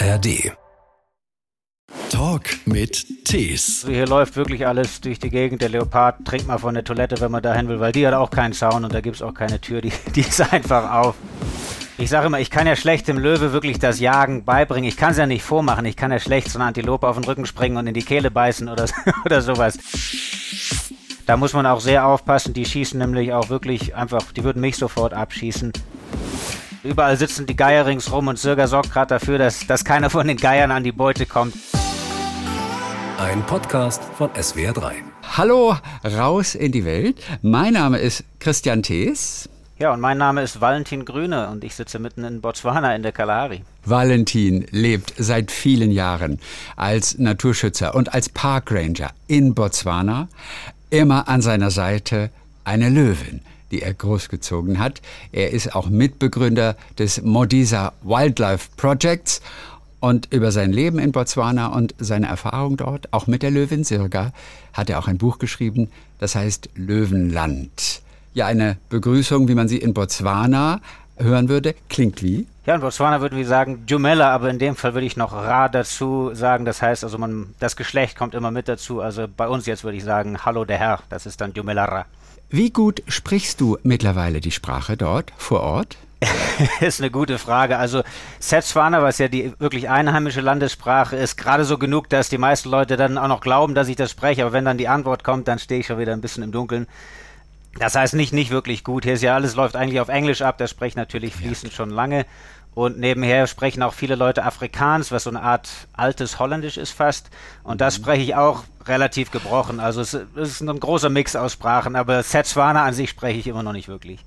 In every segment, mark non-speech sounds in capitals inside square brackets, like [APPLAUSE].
ARD. Talk mit Tees. Also hier läuft wirklich alles durch die Gegend. Der Leopard trinkt mal von der Toilette, wenn man dahin will, weil die hat auch keinen Zaun und da gibt es auch keine Tür. Die, [LAUGHS] die ist einfach auf. Ich sage immer, ich kann ja schlecht dem Löwe wirklich das Jagen beibringen. Ich kann es ja nicht vormachen. Ich kann ja schlecht so eine Antilope auf den Rücken springen und in die Kehle beißen oder, [LAUGHS] oder sowas. Da muss man auch sehr aufpassen. Die schießen nämlich auch wirklich einfach, die würden mich sofort abschießen. Überall sitzen die Geier ringsrum und Sirga sorgt gerade dafür, dass, dass keiner von den Geiern an die Beute kommt. Ein Podcast von SWR3. Hallo, raus in die Welt. Mein Name ist Christian Thees. Ja, und mein Name ist Valentin Grüne und ich sitze mitten in Botswana in der Kalahari. Valentin lebt seit vielen Jahren als Naturschützer und als Parkranger in Botswana. Immer an seiner Seite eine Löwin, die er großgezogen hat. Er ist auch Mitbegründer des Modisa Wildlife Projects und über sein Leben in Botswana und seine Erfahrung dort, auch mit der Löwin Sirga, hat er auch ein Buch geschrieben, das heißt Löwenland. Ja, eine Begrüßung, wie man sie in Botswana hören würde, klingt wie? Ja, in Botswana würden wir sagen Jumela, aber in dem Fall würde ich noch Ra dazu sagen. Das heißt also, man, das Geschlecht kommt immer mit dazu. Also bei uns jetzt würde ich sagen Hallo der Herr. Das ist dann Jumela Ra. Wie gut sprichst du mittlerweile die Sprache dort vor Ort? [LAUGHS] ist eine gute Frage. Also Setswana, was ja die wirklich einheimische Landessprache ist, gerade so genug, dass die meisten Leute dann auch noch glauben, dass ich das spreche. Aber wenn dann die Antwort kommt, dann stehe ich schon wieder ein bisschen im Dunkeln. Das heißt nicht nicht wirklich gut. Hier ist ja alles läuft eigentlich auf Englisch ab. Das spreche ich natürlich fließend ja. schon lange. Und nebenher sprechen auch viele Leute Afrikaans, was so eine Art altes Holländisch ist fast. Und das mhm. spreche ich auch relativ gebrochen. Also es, ist ein großer Mix aus Sprachen, aber Setswana an sich spreche ich immer noch nicht wirklich.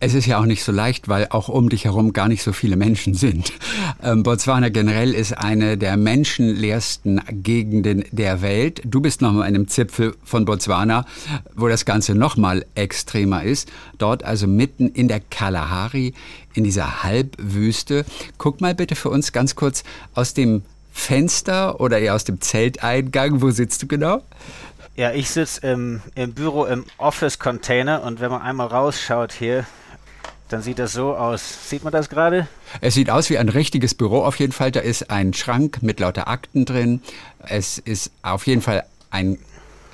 Es ist ja auch nicht so leicht, weil auch um dich herum gar nicht so viele Menschen sind. [LAUGHS] Ähm, Botswana generell ist eine der menschenleersten Gegenden der Welt. Du bist noch mal an einem Zipfel von Botswana, wo das Ganze noch mal extremer ist. Dort also mitten in der Kalahari, in dieser Halbwüste. Guck mal bitte für uns ganz kurz aus dem Fenster oder eher aus dem Zelteingang. Wo sitzt du genau? Ja, ich sitze im, im Büro im Office-Container und wenn man einmal rausschaut hier, dann sieht das so aus. Sieht man das gerade? Es sieht aus wie ein richtiges Büro auf jeden Fall. Da ist ein Schrank mit lauter Akten drin. Es ist auf jeden Fall ein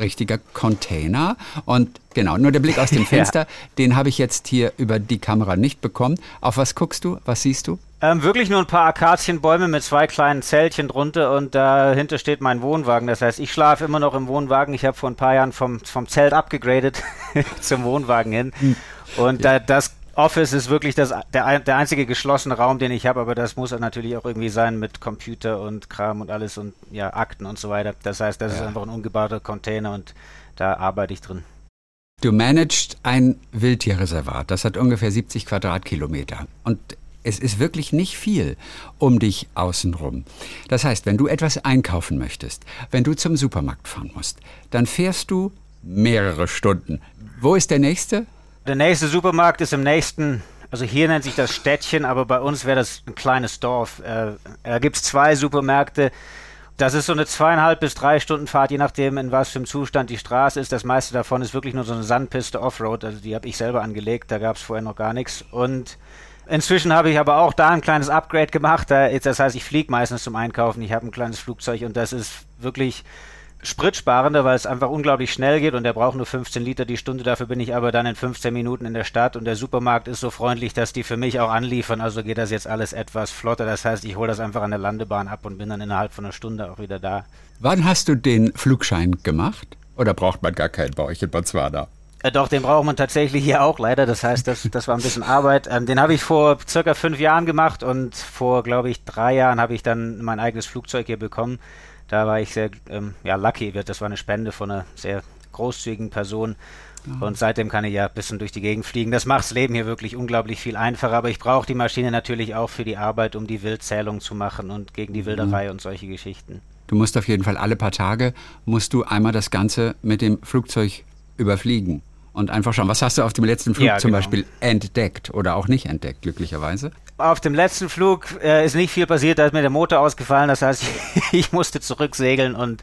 richtiger Container. Und genau, nur der Blick aus dem [LAUGHS] Fenster, ja. den habe ich jetzt hier über die Kamera nicht bekommen. Auf was guckst du? Was siehst du? Ähm, wirklich nur ein paar Akazienbäume mit zwei kleinen Zeltchen drunter und dahinter steht mein Wohnwagen. Das heißt, ich schlafe immer noch im Wohnwagen. Ich habe vor ein paar Jahren vom, vom Zelt abgegradet [LAUGHS] zum Wohnwagen hin. Hm. Und da, das Office ist wirklich das, der, der einzige geschlossene Raum, den ich habe, aber das muss natürlich auch irgendwie sein mit Computer und Kram und alles und ja, Akten und so weiter. Das heißt, das ja. ist einfach ein umgebauter Container und da arbeite ich drin. Du managst ein Wildtierreservat, das hat ungefähr 70 Quadratkilometer. Und es ist wirklich nicht viel um dich außenrum. Das heißt, wenn du etwas einkaufen möchtest, wenn du zum Supermarkt fahren musst, dann fährst du mehrere Stunden. Wo ist der nächste? Der nächste Supermarkt ist im nächsten, also hier nennt sich das Städtchen, aber bei uns wäre das ein kleines Dorf. Äh, da gibt es zwei Supermärkte. Das ist so eine zweieinhalb bis drei Stunden Fahrt, je nachdem, in was für einem Zustand die Straße ist. Das meiste davon ist wirklich nur so eine Sandpiste Offroad. Also die habe ich selber angelegt, da gab es vorher noch gar nichts. Und inzwischen habe ich aber auch da ein kleines Upgrade gemacht. das heißt, ich fliege meistens zum Einkaufen. Ich habe ein kleines Flugzeug und das ist wirklich spritsparender, weil es einfach unglaublich schnell geht und der braucht nur 15 Liter die Stunde. Dafür bin ich aber dann in 15 Minuten in der Stadt und der Supermarkt ist so freundlich, dass die für mich auch anliefern. Also geht das jetzt alles etwas flotter. Das heißt, ich hole das einfach an der Landebahn ab und bin dann innerhalb von einer Stunde auch wieder da. Wann hast du den Flugschein gemacht? Oder braucht man gar keinen bei euch in Botswana? Äh, doch, den braucht man tatsächlich hier auch leider. Das heißt, das, das war ein bisschen Arbeit. Ähm, den habe ich vor circa fünf Jahren gemacht und vor, glaube ich, drei Jahren habe ich dann mein eigenes Flugzeug hier bekommen. Da war ich sehr ähm, ja, lucky. Das war eine Spende von einer sehr großzügigen Person. Mhm. Und seitdem kann ich ja ein bisschen durch die Gegend fliegen. Das macht das Leben hier wirklich unglaublich viel einfacher. Aber ich brauche die Maschine natürlich auch für die Arbeit, um die Wildzählung zu machen und gegen die Wilderei mhm. und solche Geschichten. Du musst auf jeden Fall alle paar Tage, musst du einmal das Ganze mit dem Flugzeug überfliegen und einfach schauen, was hast du auf dem letzten Flug ja, zum genau. Beispiel entdeckt oder auch nicht entdeckt, glücklicherweise? Auf dem letzten Flug äh, ist nicht viel passiert, da ist mir der Motor ausgefallen, das heißt, [LAUGHS] ich musste zurücksegeln und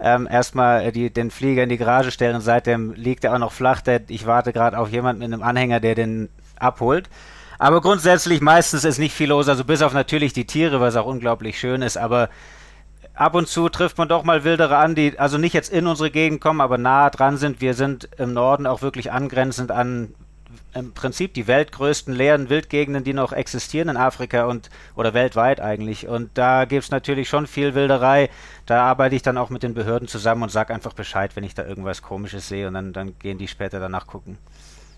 ähm, erstmal die, den Flieger in die Garage stellen und seitdem liegt er auch noch flach. Der, ich warte gerade auf jemanden mit einem Anhänger, der den abholt. Aber grundsätzlich meistens ist nicht viel los, also bis auf natürlich die Tiere, was auch unglaublich schön ist, aber ab und zu trifft man doch mal Wildere an, die also nicht jetzt in unsere Gegend kommen, aber nahe dran sind. Wir sind im Norden auch wirklich angrenzend an im Prinzip die weltgrößten leeren Wildgegenden, die noch existieren in Afrika und oder weltweit eigentlich. Und da gibt es natürlich schon viel Wilderei. Da arbeite ich dann auch mit den Behörden zusammen und sage einfach Bescheid, wenn ich da irgendwas Komisches sehe und dann, dann gehen die später danach gucken.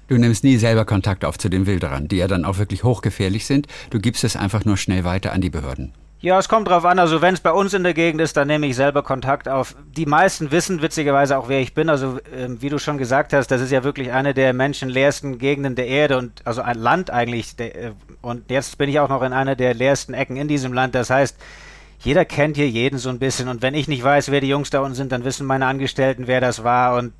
Du nimmst nie selber Kontakt auf zu den Wilderern, die ja dann auch wirklich hochgefährlich sind. Du gibst es einfach nur schnell weiter an die Behörden. Ja, es kommt drauf an. Also wenn es bei uns in der Gegend ist, dann nehme ich selber Kontakt auf. Die meisten wissen witzigerweise auch, wer ich bin. Also äh, wie du schon gesagt hast, das ist ja wirklich eine der menschenleersten Gegenden der Erde und also ein Land eigentlich. Der, äh, und jetzt bin ich auch noch in einer der leersten Ecken in diesem Land. Das heißt, jeder kennt hier jeden so ein bisschen. Und wenn ich nicht weiß, wer die Jungs da unten sind, dann wissen meine Angestellten, wer das war. Und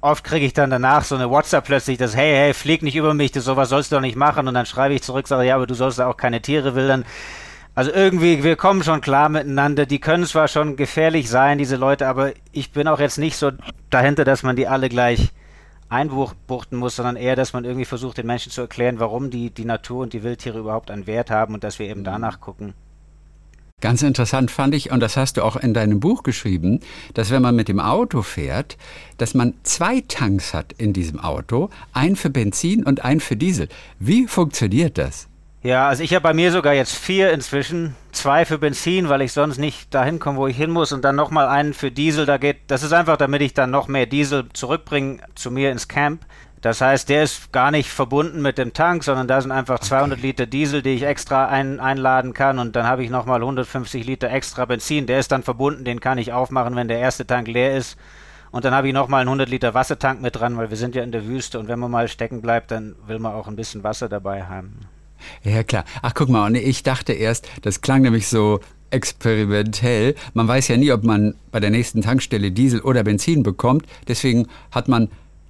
oft kriege ich dann danach so eine WhatsApp plötzlich, dass hey, hey, flieg nicht über mich, das sowas sollst du doch nicht machen. Und dann schreibe ich zurück, sage ja, aber du sollst da auch keine Tiere wildern. Also irgendwie, wir kommen schon klar miteinander. Die können zwar schon gefährlich sein, diese Leute, aber ich bin auch jetzt nicht so dahinter, dass man die alle gleich einbuchten muss, sondern eher, dass man irgendwie versucht, den Menschen zu erklären, warum die, die Natur und die Wildtiere überhaupt einen Wert haben und dass wir eben mhm. danach gucken. Ganz interessant fand ich, und das hast du auch in deinem Buch geschrieben, dass wenn man mit dem Auto fährt, dass man zwei Tanks hat in diesem Auto, ein für Benzin und ein für Diesel. Wie funktioniert das? Ja, also ich habe bei mir sogar jetzt vier inzwischen. Zwei für Benzin, weil ich sonst nicht dahin komme, wo ich hin muss. Und dann nochmal einen für Diesel. Da geht, das ist einfach, damit ich dann noch mehr Diesel zurückbringe zu mir ins Camp. Das heißt, der ist gar nicht verbunden mit dem Tank, sondern da sind einfach 200 Liter Diesel, die ich extra ein, einladen kann. Und dann habe ich nochmal 150 Liter extra Benzin. Der ist dann verbunden, den kann ich aufmachen, wenn der erste Tank leer ist. Und dann habe ich nochmal einen 100 Liter Wassertank mit dran, weil wir sind ja in der Wüste. Und wenn man mal stecken bleibt, dann will man auch ein bisschen Wasser dabei haben. Ja, klar. Ach, guck mal, und ich dachte erst, das klang nämlich so experimentell. Man weiß ja nie, ob man bei der nächsten Tankstelle Diesel oder Benzin bekommt. Deswegen hat man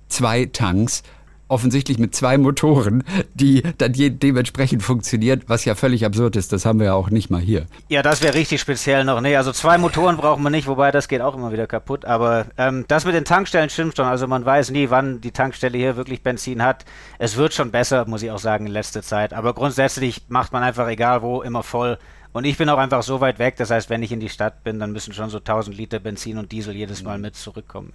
zwei Tanks offensichtlich mit zwei Motoren, die dann dementsprechend funktionieren, was ja völlig absurd ist. Das haben wir ja auch nicht mal hier. Ja, das wäre richtig speziell noch. Nee, also zwei Motoren brauchen wir nicht, wobei das geht auch immer wieder kaputt. Aber ähm, das mit den Tankstellen stimmt schon. Also man weiß nie, wann die Tankstelle hier wirklich Benzin hat. Es wird schon besser, muss ich auch sagen, in letzter Zeit. Aber grundsätzlich macht man einfach egal wo immer voll. Und ich bin auch einfach so weit weg. Das heißt, wenn ich in die Stadt bin, dann müssen schon so 1000 Liter Benzin und Diesel jedes Mal mit zurückkommen.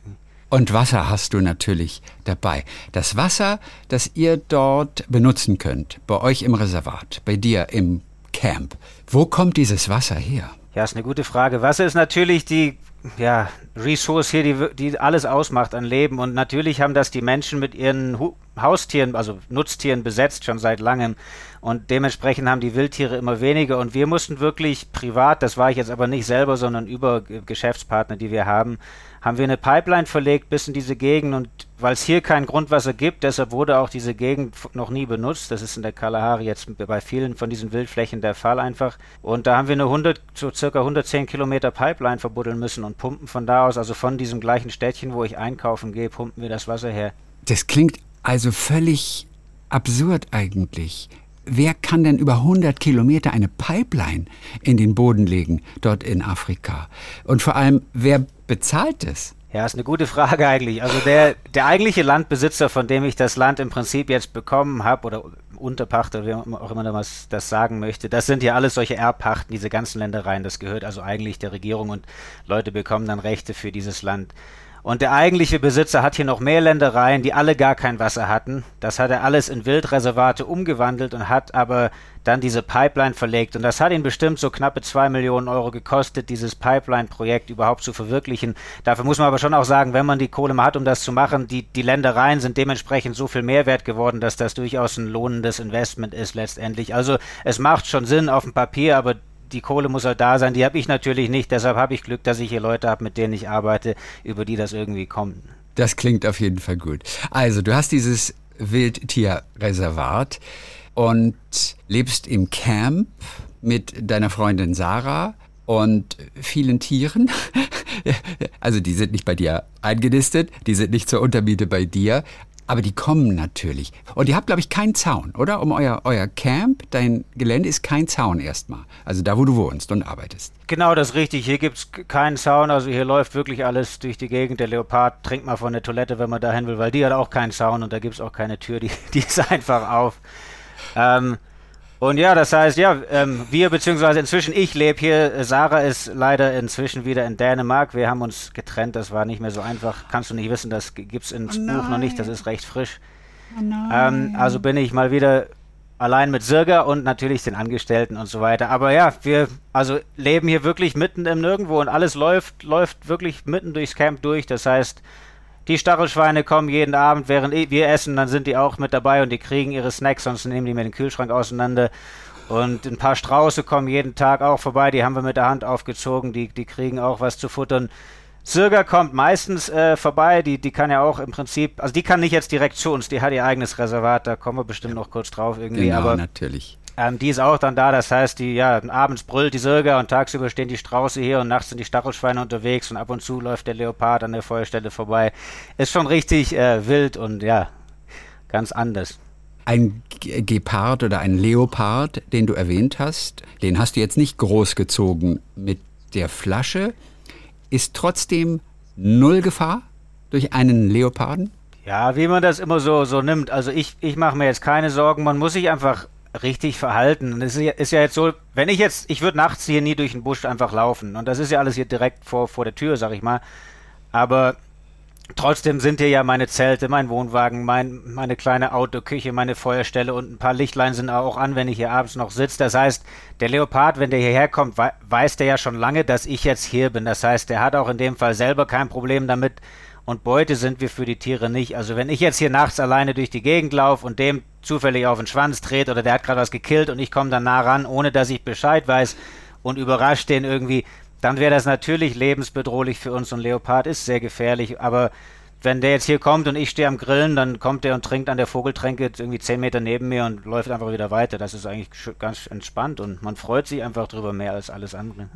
Und Wasser hast du natürlich dabei. Das Wasser, das ihr dort benutzen könnt, bei euch im Reservat, bei dir im Camp, wo kommt dieses Wasser her? Ja, ist eine gute Frage. Wasser ist natürlich die ja, Resource hier, die, die alles ausmacht an Leben. Und natürlich haben das die Menschen mit ihren Hu Haustieren, also Nutztieren besetzt, schon seit langem. Und dementsprechend haben die Wildtiere immer weniger. Und wir mussten wirklich privat, das war ich jetzt aber nicht selber, sondern über Geschäftspartner, die wir haben, haben wir eine Pipeline verlegt bis in diese Gegend und weil es hier kein Grundwasser gibt, deshalb wurde auch diese Gegend noch nie benutzt. Das ist in der Kalahari jetzt bei vielen von diesen Wildflächen der Fall einfach. Und da haben wir eine 100, so circa 110 Kilometer Pipeline verbuddeln müssen und pumpen von da aus, also von diesem gleichen Städtchen, wo ich einkaufen gehe, pumpen wir das Wasser her. Das klingt also völlig absurd eigentlich. Wer kann denn über 100 Kilometer eine Pipeline in den Boden legen, dort in Afrika? Und vor allem, wer bezahlt es? Ja, ist eine gute Frage eigentlich. Also der, der eigentliche Landbesitzer, von dem ich das Land im Prinzip jetzt bekommen habe, oder Unterpachter, wie auch immer man das sagen möchte, das sind ja alles solche Erbpachten, diese ganzen Ländereien. Das gehört also eigentlich der Regierung und Leute bekommen dann Rechte für dieses Land. Und der eigentliche Besitzer hat hier noch mehr Ländereien, die alle gar kein Wasser hatten. Das hat er alles in Wildreservate umgewandelt und hat aber dann diese Pipeline verlegt. Und das hat ihn bestimmt so knappe zwei Millionen Euro gekostet, dieses Pipeline-Projekt überhaupt zu verwirklichen. Dafür muss man aber schon auch sagen, wenn man die Kohle mal hat, um das zu machen, die, die Ländereien sind dementsprechend so viel Mehrwert geworden, dass das durchaus ein lohnendes Investment ist letztendlich. Also es macht schon Sinn auf dem Papier, aber die Kohle muss halt da sein. Die habe ich natürlich nicht. Deshalb habe ich Glück, dass ich hier Leute habe, mit denen ich arbeite, über die das irgendwie kommt. Das klingt auf jeden Fall gut. Also, du hast dieses Wildtierreservat und lebst im Camp mit deiner Freundin Sarah und vielen Tieren. [LAUGHS] Also die sind nicht bei dir eingenistet, die sind nicht zur Untermiete bei dir, aber die kommen natürlich. Und ihr habt, glaube ich, keinen Zaun, oder? Um euer, euer Camp, dein Gelände ist kein Zaun erstmal. Also da, wo du wohnst und arbeitest. Genau, das ist richtig. Hier gibt es keinen Zaun. Also hier läuft wirklich alles durch die Gegend. Der Leopard trinkt mal von der Toilette, wenn man dahin will, weil die hat auch keinen Zaun und da gibt es auch keine Tür. Die, [LAUGHS] die ist einfach auf. Ähm, und ja, das heißt, ja, ähm, wir beziehungsweise inzwischen ich lebe hier. Sarah ist leider inzwischen wieder in Dänemark. Wir haben uns getrennt. Das war nicht mehr so einfach. Kannst du nicht wissen, das gibt es ins oh Buch noch nicht. Das ist recht frisch. Oh ähm, also bin ich mal wieder allein mit Sirga und natürlich den Angestellten und so weiter. Aber ja, wir also leben hier wirklich mitten im Nirgendwo und alles läuft läuft wirklich mitten durchs Camp durch. Das heißt, die Stachelschweine kommen jeden Abend, während wir essen, dann sind die auch mit dabei und die kriegen ihre Snacks, sonst nehmen die mir den Kühlschrank auseinander. Und ein paar Strauße kommen jeden Tag auch vorbei, die haben wir mit der Hand aufgezogen, die, die kriegen auch was zu futtern. Sirga kommt meistens äh, vorbei, die, die kann ja auch im Prinzip, also die kann nicht jetzt direkt zu uns, die hat ihr eigenes Reservat, da kommen wir bestimmt noch kurz drauf irgendwie. Genau, aber natürlich. Ähm, die ist auch dann da, das heißt, die, ja, abends brüllt die Sirga und tagsüber stehen die Strauße hier und nachts sind die Stachelschweine unterwegs und ab und zu läuft der Leopard an der Feuerstelle vorbei. Ist schon richtig äh, wild und ja, ganz anders. Ein Gepard oder ein Leopard, den du erwähnt hast, den hast du jetzt nicht großgezogen mit der Flasche, ist trotzdem null Gefahr durch einen Leoparden? Ja, wie man das immer so, so nimmt. Also ich, ich mache mir jetzt keine Sorgen. Man muss sich einfach richtig verhalten. Und es ist ja, ist ja jetzt so, wenn ich jetzt, ich würde nachts hier nie durch den Busch einfach laufen. Und das ist ja alles hier direkt vor, vor der Tür, sag ich mal. Aber trotzdem sind hier ja meine Zelte, mein Wohnwagen, mein, meine kleine Autoküche, meine Feuerstelle und ein paar Lichtlein sind auch an, wenn ich hier abends noch sitze. Das heißt, der Leopard, wenn der hierher kommt, weiß der ja schon lange, dass ich jetzt hier bin. Das heißt, der hat auch in dem Fall selber kein Problem damit, und Beute sind wir für die Tiere nicht. Also wenn ich jetzt hier nachts alleine durch die Gegend laufe und dem zufällig auf den Schwanz dreht oder der hat gerade was gekillt und ich komme dann nah ran, ohne dass ich Bescheid weiß und überrascht den irgendwie, dann wäre das natürlich lebensbedrohlich für uns und Leopard ist sehr gefährlich, aber wenn der jetzt hier kommt und ich stehe am Grillen, dann kommt der und trinkt an der Vogeltränke irgendwie zehn Meter neben mir und läuft einfach wieder weiter. Das ist eigentlich ganz entspannt und man freut sich einfach drüber mehr als alles andere.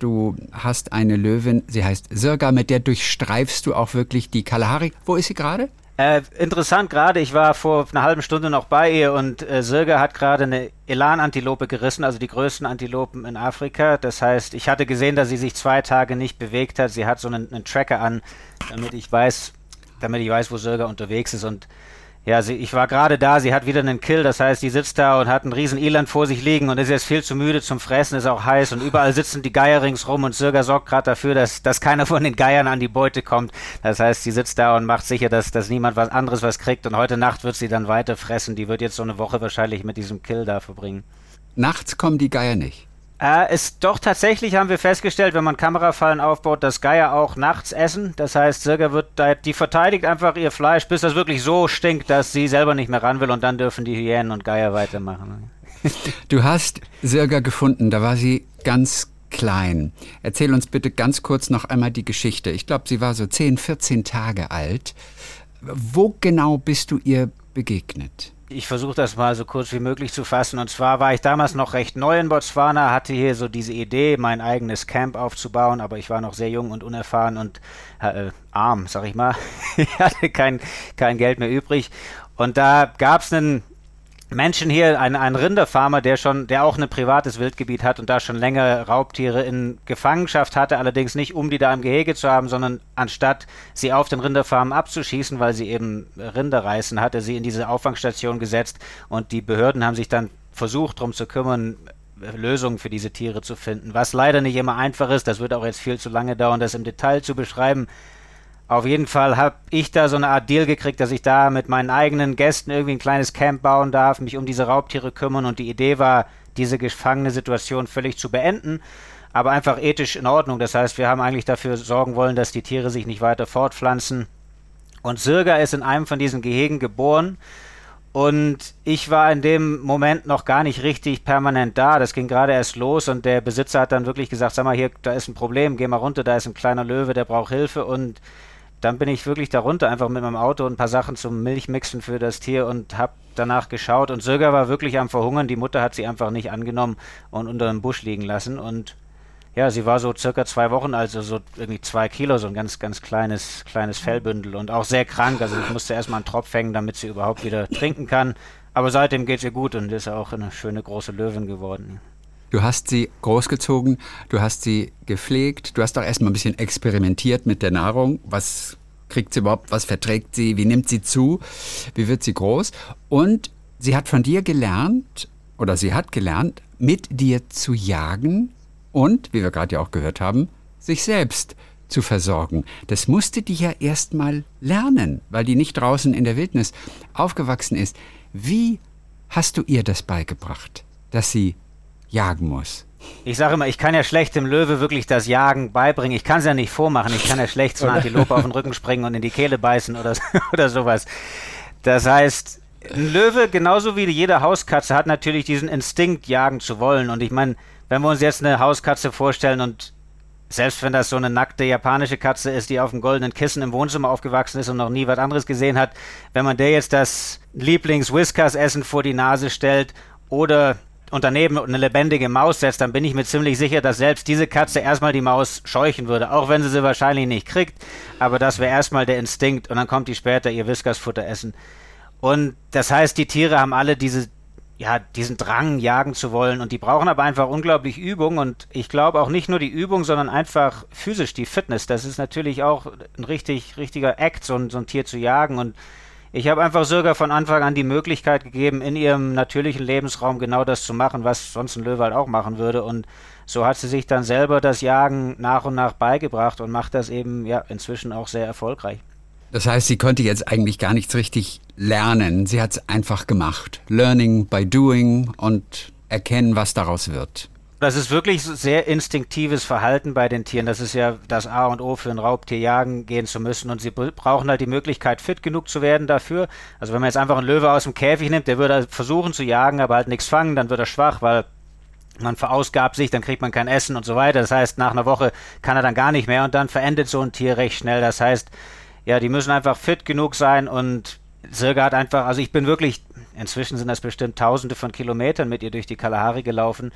Du hast eine Löwin, sie heißt Sirga, mit der durchstreifst du auch wirklich die Kalahari. Wo ist sie gerade? Äh, interessant gerade, ich war vor einer halben Stunde noch bei ihr und äh, Sirga hat gerade eine Elan-Antilope gerissen, also die größten Antilopen in Afrika. Das heißt, ich hatte gesehen, dass sie sich zwei Tage nicht bewegt hat. Sie hat so einen, einen Tracker an, damit ich weiß, damit ich weiß, wo Sirga unterwegs ist und ja, sie, ich war gerade da, sie hat wieder einen Kill, das heißt, die sitzt da und hat einen riesen Eland vor sich liegen und ist jetzt viel zu müde zum Fressen, ist auch heiß und überall sitzen die Geier ringsrum und Sirga sorgt gerade dafür, dass, dass keiner von den Geiern an die Beute kommt. Das heißt, sie sitzt da und macht sicher, dass, dass niemand was anderes was kriegt und heute Nacht wird sie dann weiter fressen. Die wird jetzt so eine Woche wahrscheinlich mit diesem Kill da verbringen. Nachts kommen die Geier nicht. Äh, ist doch tatsächlich haben wir festgestellt, wenn man Kamerafallen aufbaut, dass Geier auch nachts essen. Das heißt, Sirga wird da, die verteidigt einfach ihr Fleisch, bis das wirklich so stinkt, dass sie selber nicht mehr ran will und dann dürfen die Hyänen und Geier weitermachen. [LAUGHS] Du hast Sirga gefunden, da war sie ganz klein. Erzähl uns bitte ganz kurz noch einmal die Geschichte. Ich glaube, sie war so 10, 14 Tage alt. Wo genau bist du ihr begegnet? Ich versuche das mal so kurz wie möglich zu fassen. Und zwar war ich damals noch recht neu in Botswana, hatte hier so diese Idee, mein eigenes Camp aufzubauen, aber ich war noch sehr jung und unerfahren und äh, arm, sag ich mal. [LAUGHS] ich hatte kein, kein Geld mehr übrig. Und da gab es einen Menschen hier, ein, ein Rinderfarmer, der schon, der auch ein privates Wildgebiet hat und da schon länger Raubtiere in Gefangenschaft hatte, allerdings nicht um die da im Gehege zu haben, sondern anstatt sie auf den Rinderfarmen abzuschießen, weil sie eben Rinder reißen, hatte sie in diese Auffangstation gesetzt und die Behörden haben sich dann versucht, darum zu kümmern, Lösungen für diese Tiere zu finden, was leider nicht immer einfach ist. Das wird auch jetzt viel zu lange dauern, das im Detail zu beschreiben. Auf jeden Fall habe ich da so eine Art Deal gekriegt, dass ich da mit meinen eigenen Gästen irgendwie ein kleines Camp bauen darf, mich um diese Raubtiere kümmern und die Idee war, diese gefangene Situation völlig zu beenden, aber einfach ethisch in Ordnung. Das heißt, wir haben eigentlich dafür sorgen wollen, dass die Tiere sich nicht weiter fortpflanzen. Und Sirga ist in einem von diesen Gehegen geboren und ich war in dem Moment noch gar nicht richtig permanent da. Das ging gerade erst los und der Besitzer hat dann wirklich gesagt, sag mal, hier, da ist ein Problem, geh mal runter, da ist ein kleiner Löwe, der braucht Hilfe und dann bin ich wirklich darunter, einfach mit meinem Auto ein paar Sachen zum Milchmixen für das Tier und habe danach geschaut. Und Sirga war wirklich am Verhungern. Die Mutter hat sie einfach nicht angenommen und unter dem Busch liegen lassen. Und ja, sie war so circa zwei Wochen, also so irgendwie zwei Kilo, so ein ganz, ganz kleines, kleines Fellbündel und auch sehr krank. Also ich musste erstmal einen Tropf hängen, damit sie überhaupt wieder trinken kann. Aber seitdem geht es ihr gut und ist auch eine schöne große Löwin geworden. Du hast sie großgezogen, du hast sie gepflegt, du hast auch erstmal ein bisschen experimentiert mit der Nahrung. Was kriegt sie überhaupt, was verträgt sie, wie nimmt sie zu, wie wird sie groß? Und sie hat von dir gelernt, oder sie hat gelernt, mit dir zu jagen und, wie wir gerade ja auch gehört haben, sich selbst zu versorgen. Das musste die ja erst mal lernen, weil die nicht draußen in der Wildnis aufgewachsen ist. Wie hast du ihr das beigebracht, dass sie jagen muss? Ich sage immer, ich kann ja schlecht dem Löwe wirklich das Jagen beibringen. Ich kann es ja nicht vormachen. Ich kann ja schlecht so eine Antilope auf den Rücken springen und in die Kehle beißen oder, [LAUGHS] oder sowas. Das heißt, ein Löwe, genauso wie jede Hauskatze, hat natürlich diesen Instinkt, jagen zu wollen. Und ich meine, wenn wir uns jetzt eine Hauskatze vorstellen und selbst wenn das so eine nackte japanische Katze ist, die auf dem goldenen Kissen im Wohnzimmer aufgewachsen ist und noch nie was anderes gesehen hat, wenn man der jetzt das Lieblings-Whiskas-Essen vor die Nase stellt oder und daneben eine lebendige Maus setzt, dann bin ich mir ziemlich sicher, dass selbst diese Katze erstmal die Maus scheuchen würde, auch wenn sie sie wahrscheinlich nicht kriegt. Aber das wäre erstmal der Instinkt und dann kommt die später ihr Whiskas-Futter essen. Und das heißt, die Tiere haben alle diese, ja, diesen Drang, jagen zu wollen und die brauchen aber einfach unglaublich Übung und ich glaube auch nicht nur die Übung, sondern einfach physisch die Fitness. Das ist natürlich auch ein richtig, richtiger Act, so ein, so ein Tier zu jagen und ich habe einfach sogar von Anfang an die Möglichkeit gegeben, in ihrem natürlichen Lebensraum genau das zu machen, was sonst ein Löwe halt auch machen würde. Und so hat sie sich dann selber das Jagen nach und nach beigebracht und macht das eben ja inzwischen auch sehr erfolgreich. Das heißt, sie konnte jetzt eigentlich gar nichts richtig lernen. Sie hat es einfach gemacht. Learning by doing und erkennen, was daraus wird. Das ist wirklich sehr instinktives Verhalten bei den Tieren. Das ist ja das A und O für ein Raubtier jagen gehen zu müssen. Und sie brauchen halt die Möglichkeit, fit genug zu werden dafür. Also wenn man jetzt einfach einen Löwe aus dem Käfig nimmt, der würde versuchen zu jagen, aber halt nichts fangen, dann wird er schwach, weil man verausgabt sich, dann kriegt man kein Essen und so weiter. Das heißt, nach einer Woche kann er dann gar nicht mehr und dann verendet so ein Tier recht schnell. Das heißt, ja, die müssen einfach fit genug sein und Sirga hat einfach, also ich bin wirklich, inzwischen sind das bestimmt tausende von Kilometern mit ihr durch die Kalahari gelaufen.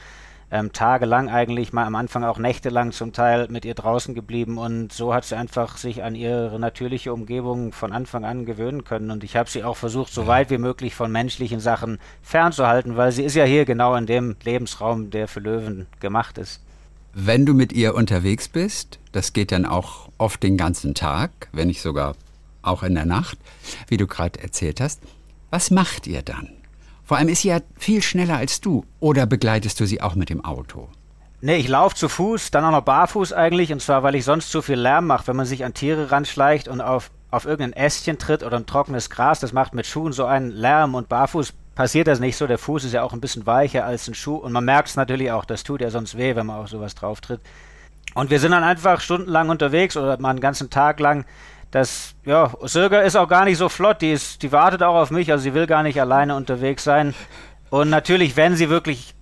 Ähm, tagelang eigentlich, mal am Anfang auch nächtelang zum Teil mit ihr draußen geblieben und so hat sie einfach sich an ihre natürliche Umgebung von Anfang an gewöhnen können und ich habe sie auch versucht, so weit wie möglich von menschlichen Sachen fernzuhalten, weil sie ist ja hier genau in dem Lebensraum, der für Löwen gemacht ist. Wenn du mit ihr unterwegs bist, das geht dann auch oft den ganzen Tag, wenn nicht sogar auch in der Nacht, wie du gerade erzählt hast. Was macht ihr dann? Vor allem ist sie ja viel schneller als du. Oder begleitest du sie auch mit dem Auto? Nee, ich laufe zu Fuß, dann auch noch barfuß eigentlich. Und zwar, weil ich sonst zu viel Lärm mache, wenn man sich an Tiere ranschleicht und auf, auf irgendein Ästchen tritt oder ein trockenes Gras. Das macht mit Schuhen so einen Lärm und barfuß passiert das nicht so. Der Fuß ist ja auch ein bisschen weicher als ein Schuh und man merkt es natürlich auch, das tut ja sonst weh, wenn man auf sowas drauf tritt. Und wir sind dann einfach stundenlang unterwegs oder mal einen ganzen Tag lang. Das, ja, Sirga ist auch gar nicht so flott, die, ist, die wartet auch auf mich, also sie will gar nicht alleine unterwegs sein. Und natürlich, wenn sie wirklich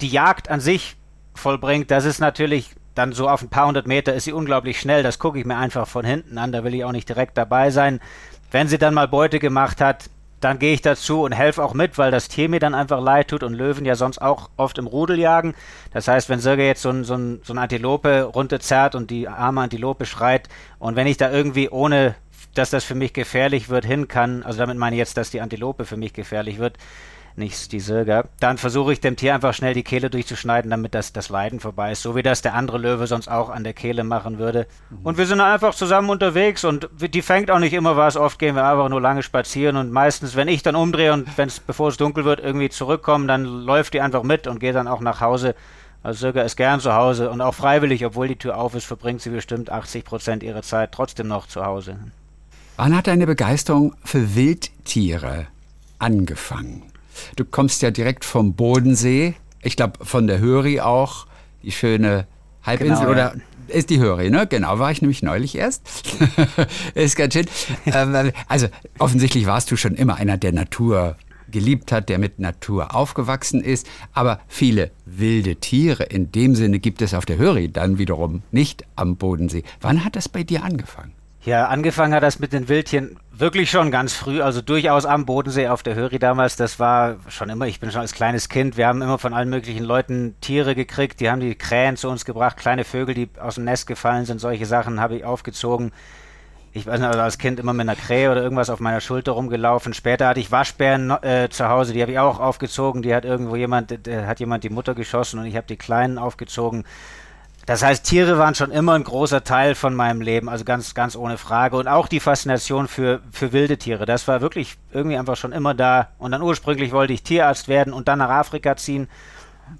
die Jagd an sich vollbringt, das ist natürlich dann so auf ein paar hundert Meter ist sie unglaublich schnell. Das gucke ich mir einfach von hinten an, da will ich auch nicht direkt dabei sein. Wenn sie dann mal Beute gemacht hat, dann gehe ich dazu und helfe auch mit, weil das Tier mir dann einfach leid tut und Löwen ja sonst auch oft im Rudel jagen. Das heißt, wenn Sirge jetzt so ein, so ein, so ein Antilope runterzerrt und die arme Antilope schreit und wenn ich da irgendwie ohne dass das für mich gefährlich wird, hin kann, also damit meine ich jetzt, dass die Antilope für mich gefährlich wird, nicht die Sirga. Dann versuche ich dem Tier einfach schnell die Kehle durchzuschneiden, damit das, das Leiden vorbei ist, so wie das der andere Löwe sonst auch an der Kehle machen würde. Mhm. Und wir sind einfach zusammen unterwegs und die fängt auch nicht immer was. Oft gehen wir einfach nur lange spazieren und meistens, wenn ich dann umdrehe und wenn es, bevor es dunkel wird, irgendwie zurückkommen, dann läuft die einfach mit und geht dann auch nach Hause. Also Sirga ist gern zu Hause und auch freiwillig, obwohl die Tür auf ist, verbringt sie bestimmt 80 Prozent ihrer Zeit trotzdem noch zu Hause. Wann hat deine Begeisterung für Wildtiere angefangen? Du kommst ja direkt vom Bodensee, ich glaube von der Höri auch, die schöne Halbinsel genau, oder ja. ist die Höri, ne? Genau, war ich nämlich neulich erst. [LAUGHS] ist ganz schön. Ähm, also offensichtlich warst du schon immer einer, der Natur geliebt hat, der mit Natur aufgewachsen ist. Aber viele wilde Tiere in dem Sinne gibt es auf der Höri dann wiederum nicht am Bodensee. Wann hat das bei dir angefangen? Ja, angefangen hat das mit den Wildtieren wirklich schon ganz früh, also durchaus am Bodensee auf der Höri damals. Das war schon immer, ich bin schon als kleines Kind, wir haben immer von allen möglichen Leuten Tiere gekriegt, die haben die Krähen zu uns gebracht, kleine Vögel, die aus dem Nest gefallen sind, solche Sachen habe ich aufgezogen. Ich weiß nicht, also als Kind immer mit einer Krähe oder irgendwas auf meiner Schulter rumgelaufen. Später hatte ich Waschbären äh, zu Hause, die habe ich auch aufgezogen. Die hat irgendwo jemand, hat jemand die Mutter geschossen und ich habe die Kleinen aufgezogen Das heißt, Tiere waren schon immer ein großer Teil von meinem Leben, also ganz, ganz ohne Frage. Und auch die Faszination für, für wilde Tiere. Das war wirklich irgendwie einfach schon immer da. Und dann ursprünglich wollte ich Tierarzt werden und dann nach Afrika ziehen,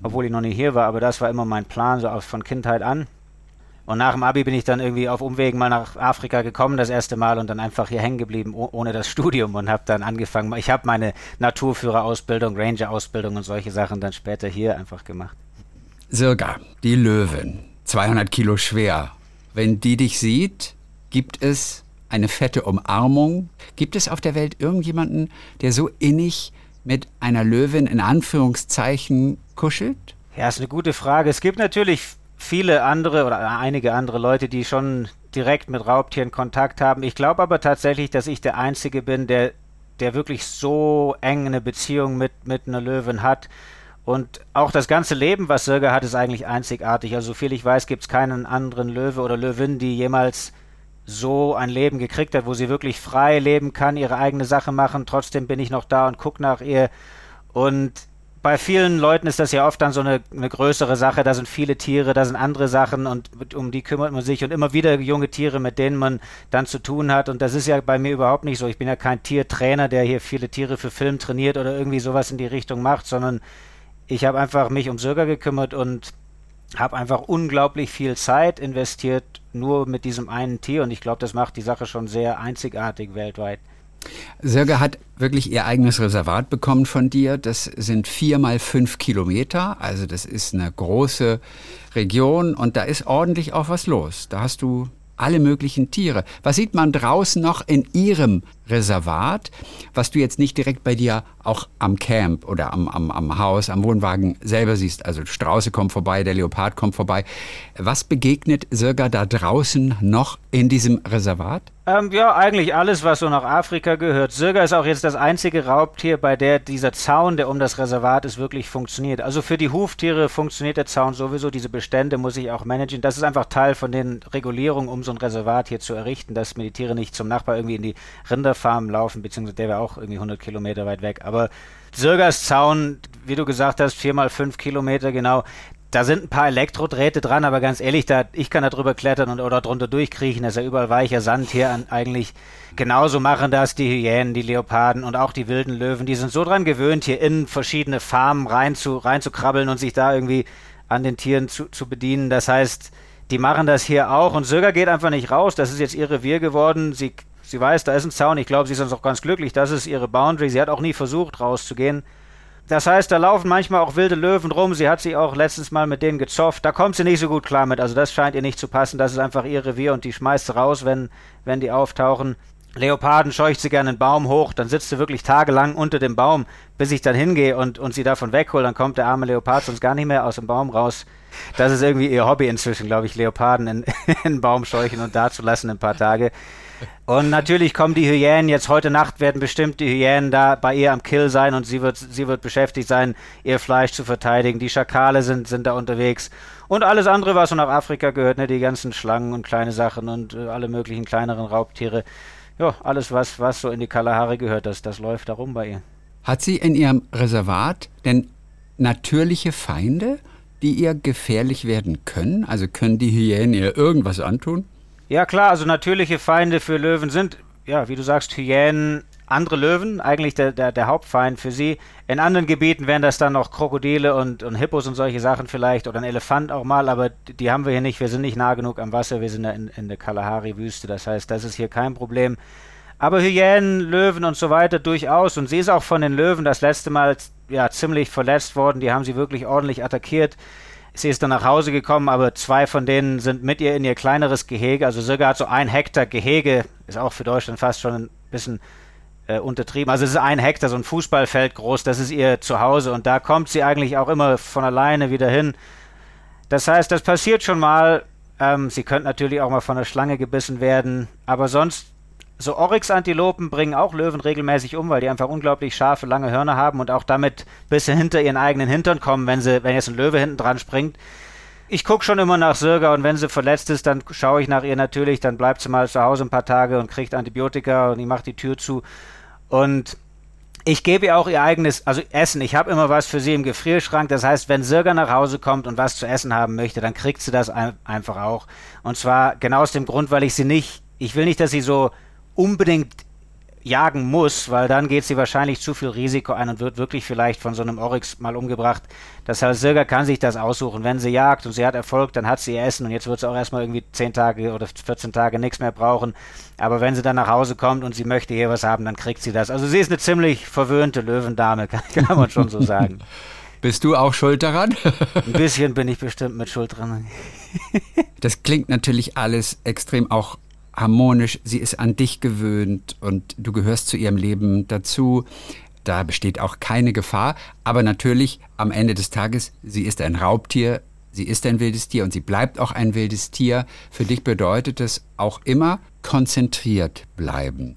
obwohl ich noch nie hier war. Aber das war immer mein Plan, so von Kindheit an. Und nach dem Abi bin ich dann irgendwie auf Umwegen mal nach Afrika gekommen, das erste Mal, und dann einfach hier hängen geblieben, ohne das [LAUGHS] Studium und habe dann angefangen. Ich habe meine Naturführerausbildung, Ranger-Ausbildung und solche Sachen dann später hier einfach gemacht. Sirga, die Löwen, 200 Kilo schwer. Wenn die dich sieht, gibt es eine fette Umarmung. Gibt es auf der Welt irgendjemanden, der so innig mit einer Löwin in Anführungszeichen kuschelt? Ja, ist eine gute Frage. Es gibt natürlich viele andere oder einige andere Leute, die schon direkt mit Raubtieren Kontakt haben. Ich glaube aber tatsächlich, dass ich der Einzige bin, der, der wirklich so eng eine Beziehung mit, mit einer Löwin hat. Und auch das ganze Leben, was Sirga hat, ist eigentlich einzigartig. Also soviel ich weiß, gibt es keinen anderen Löwe oder Löwin, die jemals so ein Leben gekriegt hat, wo sie wirklich frei leben kann, ihre eigene Sache machen. Trotzdem bin ich noch da und gucke nach ihr. Und bei vielen Leuten ist das ja oft dann so eine, eine, größere Sache. Da sind viele Tiere, da sind andere Sachen und um die kümmert man sich und immer wieder junge Tiere, mit denen man dann zu tun hat. Und das ist ja bei mir überhaupt nicht so. Ich bin ja kein Tiertrainer, der hier viele Tiere für Film trainiert oder irgendwie sowas in die Richtung macht, sondern ich habe einfach mich um Sirga gekümmert und habe einfach unglaublich viel Zeit investiert nur mit diesem einen Tier und ich glaube, das macht die Sache schon sehr einzigartig weltweit. Sirge hat wirklich ihr eigenes Reservat bekommen von dir. Das sind vier mal fünf Kilometer, also das ist eine große Region und da ist ordentlich auch was los. Da hast du alle möglichen Tiere. Was sieht man draußen noch in ihrem Reservat, was du jetzt nicht direkt bei dir auch am Camp oder am, am, am Haus, am Wohnwagen selber siehst? Also Strauße kommen vorbei, der Leopard kommt vorbei. Was begegnet Sirga da draußen noch in diesem Reservat? Ähm, ja, eigentlich alles, was so nach Afrika gehört. Sirga ist auch jetzt das einzige Raubtier, bei der dieser Zaun, der um das Reservat ist, wirklich funktioniert. Also für die Huftiere funktioniert der Zaun sowieso. Diese Bestände muss ich auch managen. Das ist einfach Teil von den Regulierungen, um so ein Reservat hier zu errichten, dass mir die Tiere nicht zum Nachbar irgendwie in die Rinderfarm laufen, beziehungsweise der wäre auch irgendwie 100 Kilometer weit weg. Aber Sirgas Zaun, wie du gesagt hast, vier mal fünf Kilometer genau, da sind ein paar Elektrodrähte dran, aber ganz ehrlich, da, ich kann da drüber klettern und, oder drunter durchkriechen. Das ist ja überall weicher Sand hier an, eigentlich. Genauso machen das die Hyänen, die Leoparden und auch die wilden Löwen. Die sind so dran gewöhnt, hier in verschiedene Farmen rein zu, rein zu krabbeln und sich da irgendwie an den Tieren zu, zu bedienen. Das heißt, die machen das hier auch und Söger geht einfach nicht raus. Das ist jetzt ihr Revier geworden. Sie, sie weiß, da ist ein Zaun. Ich glaube, sie ist sonst auch ganz glücklich. Das ist ihre Boundary. Sie hat auch nie versucht, rauszugehen. Das heißt, da laufen manchmal auch wilde Löwen rum. Sie hat sich auch letztens mal mit denen gezofft. Da kommt sie nicht so gut klar mit. Also das scheint ihr nicht zu passen. Das ist einfach ihr Revier und die schmeißt sie raus, wenn, wenn die auftauchen. Leoparden scheucht sie gerne einen Baum hoch, dann sitzt sie wirklich tagelang unter dem Baum, bis ich dann hingehe und, und sie davon weghole. Dann kommt der arme Leopard sonst gar nicht mehr aus dem Baum raus. Das ist irgendwie ihr Hobby inzwischen, glaube ich, Leoparden in, [LAUGHS] in Baum scheuchen und da zu lassen ein paar Tage. Und natürlich kommen die Hyänen jetzt heute Nacht werden bestimmt die Hyänen da bei ihr am Kill sein und sie wird, sie wird beschäftigt sein, ihr Fleisch zu verteidigen. Die Schakale sind, sind da unterwegs. Und alles andere, was so nach Afrika gehört, ne, die ganzen Schlangen und kleine Sachen und äh, alle möglichen kleineren Raubtiere. Ja, alles, was, was so in die Kalahari gehört, das, das läuft da rum bei ihr. Hat sie in ihrem Reservat denn natürliche Feinde, die ihr gefährlich werden können? Also können die Hyänen ihr irgendwas antun? Ja klar, also natürliche Feinde für Löwen sind, ja, wie du sagst, Hyänen, andere Löwen, eigentlich der, der, der Hauptfeind für sie. In anderen Gebieten wären das dann noch Krokodile und, und Hippos und solche Sachen vielleicht oder ein Elefant auch mal, aber die haben wir hier nicht. Wir sind nicht nah genug am Wasser, wir sind in, in der Kalahari-Wüste, das heißt, das ist hier kein Problem. Aber Hyänen, Löwen und so weiter durchaus. Und sie ist auch von den Löwen das letzte Mal ja, ziemlich verletzt worden. Die haben sie wirklich ordentlich attackiert. Sie ist dann nach Hause gekommen, aber zwei von denen sind mit ihr in ihr kleineres Gehege. Also sogar hat so ein Hektar Gehege, ist auch für Deutschland fast schon ein bisschen äh, untertrieben. Also es ist ein Hektar, so ein Fußballfeld groß, das ist ihr Zuhause und da kommt sie eigentlich auch immer von alleine wieder hin. Das heißt, das passiert schon mal. Ähm, sie könnte natürlich auch mal von einer Schlange gebissen werden, aber sonst so Oryx-Antilopen bringen auch Löwen regelmäßig um, weil die einfach unglaublich scharfe, lange Hörner haben und auch damit bis hinter ihren eigenen Hintern kommen, wenn sie, wenn jetzt ein Löwe hinten dran springt. Ich gucke schon immer nach Sirga und wenn sie verletzt ist, dann schaue ich nach ihr natürlich, dann bleibt sie mal zu Hause ein paar Tage und kriegt Antibiotika und ich mache die Tür zu. Und ich gebe ihr auch ihr eigenes, also Essen. Ich habe immer was für sie im Gefrierschrank. Das heißt, wenn Sirga nach Hause kommt und was zu essen haben möchte, dann kriegt sie das ein, einfach auch. Und zwar genau aus dem Grund, weil ich sie nicht, ich will nicht, dass sie so unbedingt jagen muss, weil dann geht sie wahrscheinlich zu viel Risiko ein und wird wirklich vielleicht von so einem Oryx mal umgebracht. Das heißt, Sirga kann sich das aussuchen. Wenn sie jagt und sie hat Erfolg, dann hat sie ihr Essen und jetzt wird sie auch erstmal irgendwie 10 Tage oder 14 Tage nichts mehr brauchen. Aber wenn sie dann nach Hause kommt und sie möchte hier was haben, dann kriegt sie das. Also sie ist eine ziemlich verwöhnte Löwendame, [LAUGHS] kann man schon so [LAUGHS] sagen. Bist du auch schuld daran? Ein bisschen bin ich bestimmt mit Schuld dran. das klingt natürlich alles extrem auch harmonisch, sie ist an dich gewöhnt und du gehörst zu ihrem Leben dazu. Da besteht auch keine Gefahr. Aber natürlich, am Ende des Tages, sie ist ein Raubtier, sie ist ein wildes Tier und sie bleibt auch ein wildes Tier. Für dich bedeutet es auch immer konzentriert bleiben.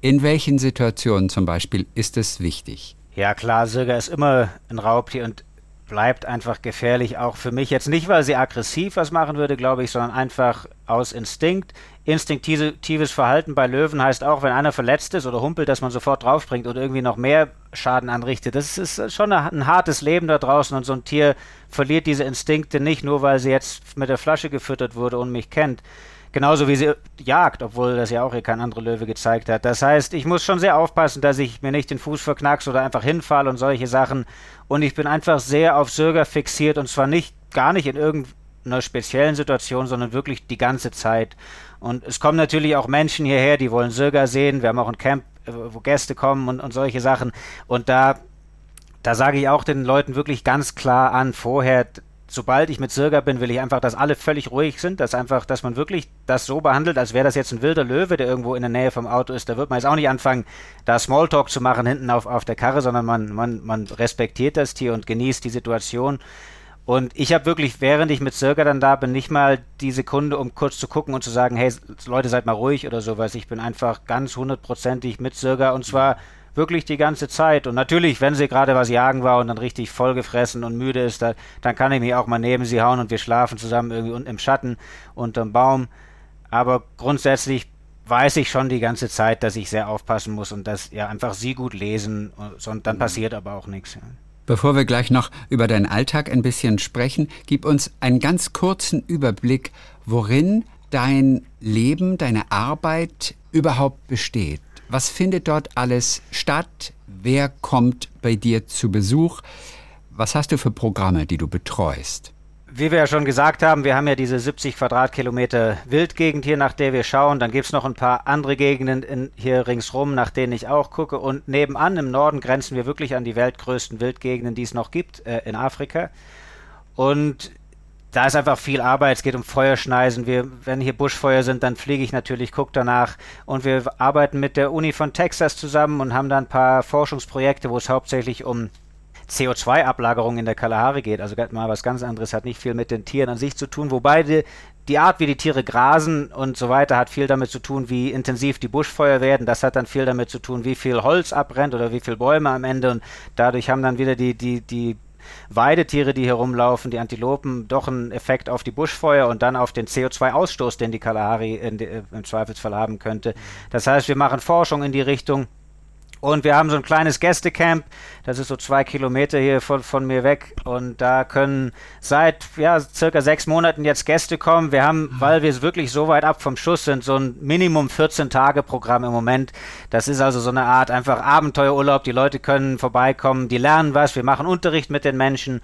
In welchen Situationen zum Beispiel ist es wichtig? Ja klar, Sirga ist immer ein Raubtier und bleibt einfach gefährlich, auch für mich. Jetzt nicht, weil sie aggressiv was machen würde, glaube ich, sondern einfach aus Instinkt. Instinktives Verhalten bei Löwen heißt auch, wenn einer verletzt ist oder humpelt, dass man sofort draufspringt und irgendwie noch mehr Schaden anrichtet. Das ist schon ein hartes Leben da draußen und so ein Tier verliert diese Instinkte nicht, nur weil sie jetzt mit der Flasche gefüttert wurde und mich kennt. Genauso wie sie jagt, obwohl das ja auch hier kein anderer Löwe gezeigt hat. Das heißt, ich muss schon sehr aufpassen, dass ich mir nicht den Fuß verknackse oder einfach hinfalle und solche Sachen. Und ich bin einfach sehr auf Sörger fixiert und zwar nicht, gar nicht in irgendeiner speziellen Situation, sondern wirklich die ganze Zeit. Und es kommen natürlich auch Menschen hierher, die wollen Sörger sehen. Wir haben auch ein Camp, äh, wo Gäste kommen und, und solche Sachen. Und da, da sage ich auch den Leuten wirklich ganz klar an, vorher, sobald ich mit Sirga bin, will ich einfach, dass alle völlig ruhig sind, dass einfach, dass man wirklich das so behandelt, als wäre das jetzt ein wilder Löwe, der irgendwo in der Nähe vom Auto ist. Da wird man jetzt auch nicht anfangen, da Smalltalk zu machen hinten auf, auf der Karre, sondern man, man, man respektiert das Tier und genießt die Situation. Und ich habe wirklich, während ich mit Sirga dann da bin, nicht mal die Sekunde, um kurz zu gucken und zu sagen, hey Leute, seid mal ruhig oder sowas. Ich bin einfach ganz hundertprozentig mit Sirga und zwar wirklich die ganze Zeit. Und natürlich, wenn sie gerade was jagen war und dann richtig vollgefressen und müde ist, da, dann kann ich mich auch mal neben sie hauen und wir schlafen zusammen irgendwie unten im Schatten unterm Baum. Aber grundsätzlich weiß ich schon die ganze Zeit, dass ich sehr aufpassen muss und dass ja einfach sie gut lesen und dann mhm. passiert aber auch nichts. Ja. Bevor wir gleich noch über deinen Alltag ein bisschen sprechen, gib uns einen ganz kurzen Überblick, worin dein Leben, deine Arbeit überhaupt besteht. Was findet dort alles statt? Wer kommt bei dir zu Besuch? Was hast du für Programme, die du betreust? Wie wir ja schon gesagt haben, wir haben ja diese 70 Quadratkilometer Wildgegend hier, nach der wir schauen. Dann gibt es noch ein paar andere Gegenden in, hier ringsrum, nach denen ich auch gucke. Und nebenan im Norden grenzen wir wirklich an die weltgrößten Wildgegenden, die es noch gibt äh, in Afrika. Und da ist einfach viel Arbeit. Es geht um Feuerschneisen. Wir, wenn hier Buschfeuer sind, dann fliege ich natürlich, gucke danach. Und wir arbeiten mit der Uni von Texas zusammen und haben da ein paar Forschungsprojekte, wo es hauptsächlich um CO2-Ablagerung in der Kalahari geht. Also mal was ganz anderes, hat nicht viel mit den Tieren an sich zu tun. Wobei die, die Art, wie die Tiere grasen und so weiter, hat viel damit zu tun, wie intensiv die Buschfeuer werden. Das hat dann viel damit zu tun, wie viel Holz abbrennt oder wie viel Bäume am Ende. Und dadurch haben dann wieder die, die, die Weidetiere, die hier rumlaufen, die Antilopen, doch einen Effekt auf die Buschfeuer und dann auf den CO2-Ausstoß, den die Kalahari die, äh, im Zweifelsfall haben könnte. Das heißt, wir machen Forschung in die Richtung und wir haben so ein kleines Gästecamp, das ist so zwei Kilometer hier von, von mir weg. Und da können seit ja, circa sechs Monaten jetzt Gäste kommen. Wir haben, weil wir wirklich so weit ab vom Schuss sind, so ein Minimum 14-Tage-Programm im Moment. Das ist also so eine Art einfach Abenteuerurlaub. Die Leute können vorbeikommen, die lernen was, wir machen Unterricht mit den Menschen.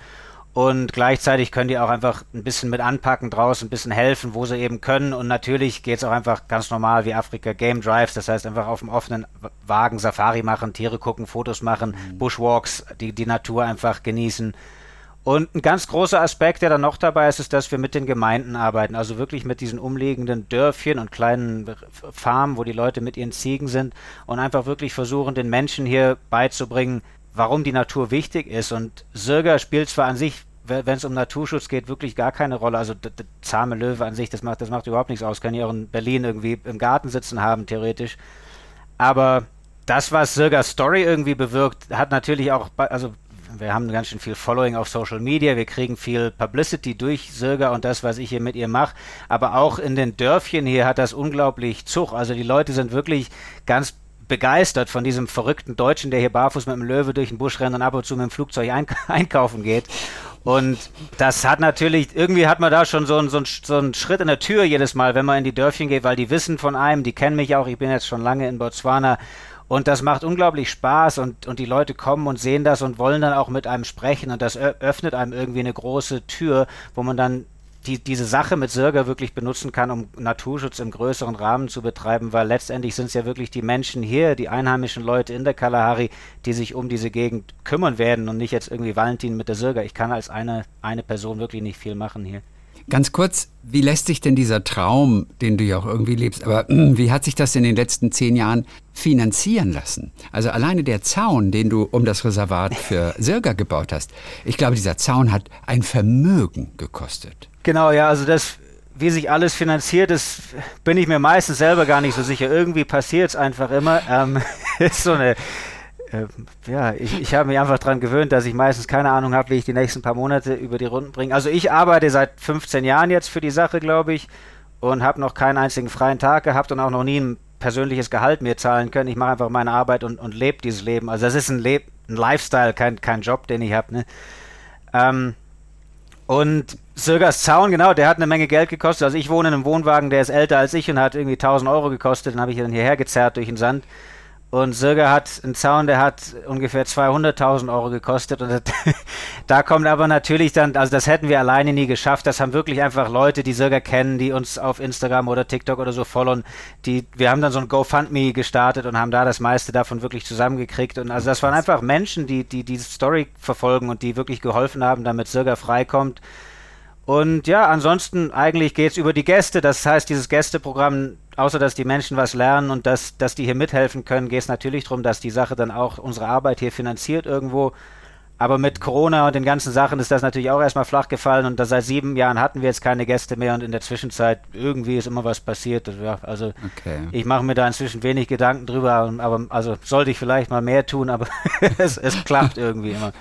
Und gleichzeitig können die auch einfach ein bisschen mit anpacken draußen, ein bisschen helfen, wo sie eben können. Und natürlich geht es auch einfach ganz normal wie Afrika Game Drives, das heißt einfach auf dem offenen Wagen Safari machen, Tiere gucken, Fotos machen, mhm. Bushwalks, die, die Natur einfach genießen. Und ein ganz großer Aspekt, der dann noch dabei ist, ist, dass wir mit den Gemeinden arbeiten, also wirklich mit diesen umliegenden Dörfchen und kleinen Farmen, wo die Leute mit ihren Ziegen sind und einfach wirklich versuchen, den Menschen hier beizubringen, warum die Natur wichtig ist. Und Sirga spielt zwar an sich, wenn es um Naturschutz geht, wirklich gar keine Rolle. Also der zahme Löwe an sich, das macht, das macht überhaupt nichts aus. Kann ja auch in Berlin irgendwie im Garten sitzen haben, theoretisch. Aber das, was Sirgas Story irgendwie bewirkt, hat natürlich auch, also wir haben ganz schön viel Following auf Social Media, wir kriegen viel Publicity durch Sirga und das, was ich hier mit ihr mache. Aber auch in den Dörfchen hier hat das unglaublich Zug. Also die Leute sind wirklich ganz begeistert von diesem verrückten Deutschen, der hier barfuß mit dem Löwe durch den Busch rennt und ab und zu mit dem Flugzeug [LAUGHS] einkaufen geht. Und das hat natürlich, irgendwie hat man da schon so einen, so, einen, so einen Schritt in der Tür jedes Mal, wenn man in die Dörfchen geht, weil die wissen von einem, die kennen mich auch, ich bin jetzt schon lange in Botswana und das macht unglaublich Spaß und, und die Leute kommen und sehen das und wollen dann auch mit einem sprechen und das öffnet einem irgendwie eine große Tür, wo man dann die, diese Sache mit Sirga wirklich benutzen kann, um Naturschutz im größeren Rahmen zu betreiben, weil letztendlich sind es ja wirklich die Menschen hier, die einheimischen Leute in der Kalahari, die sich um diese Gegend kümmern werden und nicht jetzt irgendwie Valentin mit der Sirga. Ich kann als eine, eine Person wirklich nicht viel machen hier. Ganz kurz, wie lässt sich denn dieser Traum, den du ja auch irgendwie lebst, aber wie hat sich das in den letzten zehn Jahren finanzieren lassen? Also alleine der Zaun, den du um das Reservat für [LAUGHS] Sirga gebaut hast, ich glaube, dieser Zaun hat ein Vermögen gekostet. Genau, ja, also das, wie sich alles finanziert, das bin ich mir meistens selber gar nicht so sicher. Irgendwie passiert es einfach immer. Ähm, [LAUGHS] ist so eine, äh, ja, ich, ich habe mich einfach daran gewöhnt, dass ich meistens keine Ahnung habe, wie ich die nächsten paar Monate über die Runden bringe. Also ich arbeite seit 15 Jahren jetzt für die Sache, glaube ich, und habe noch keinen einzigen freien Tag gehabt und auch noch nie ein persönliches Gehalt mir zahlen können. Ich mache einfach meine Arbeit und, und lebe dieses Leben. Also das ist ein, Leb ein Lifestyle, kein, kein Job, den ich habe. Ne? Ähm, und Sirgas Zaun, genau, der hat eine Menge Geld gekostet. Also ich wohne in einem Wohnwagen, der ist älter als ich und hat irgendwie 1000 Euro gekostet. Den habe ich dann hierher gezerrt durch den Sand. Und Sirga hat einen Zaun, der hat ungefähr 200.000 Euro gekostet. Und das, [LAUGHS] da kommt aber natürlich dann, also das hätten wir alleine nie geschafft. Das haben wirklich einfach Leute, die Sirga kennen, die uns auf Instagram oder TikTok oder so folgen. Die, wir haben dann so ein GoFundMe gestartet und haben da das meiste davon wirklich zusammengekriegt. Und also das waren einfach Menschen, die, die diese Story verfolgen und die wirklich geholfen haben, damit Sirga freikommt. Und ja, ansonsten eigentlich geht es über die Gäste. Das heißt, dieses Gästeprogramm, außer dass die Menschen was lernen und dass, dass die hier mithelfen können, geht es natürlich darum, dass die Sache dann auch unsere Arbeit hier finanziert irgendwo. Aber mit Corona und den ganzen Sachen ist das natürlich auch erstmal flach gefallen und da seit sieben Jahren hatten wir jetzt keine Gäste mehr und in der Zwischenzeit irgendwie ist immer was passiert. Also okay. ich mache mir da inzwischen wenig Gedanken drüber, aber also sollte ich vielleicht mal mehr tun, aber [LAUGHS] es, es klappt irgendwie immer.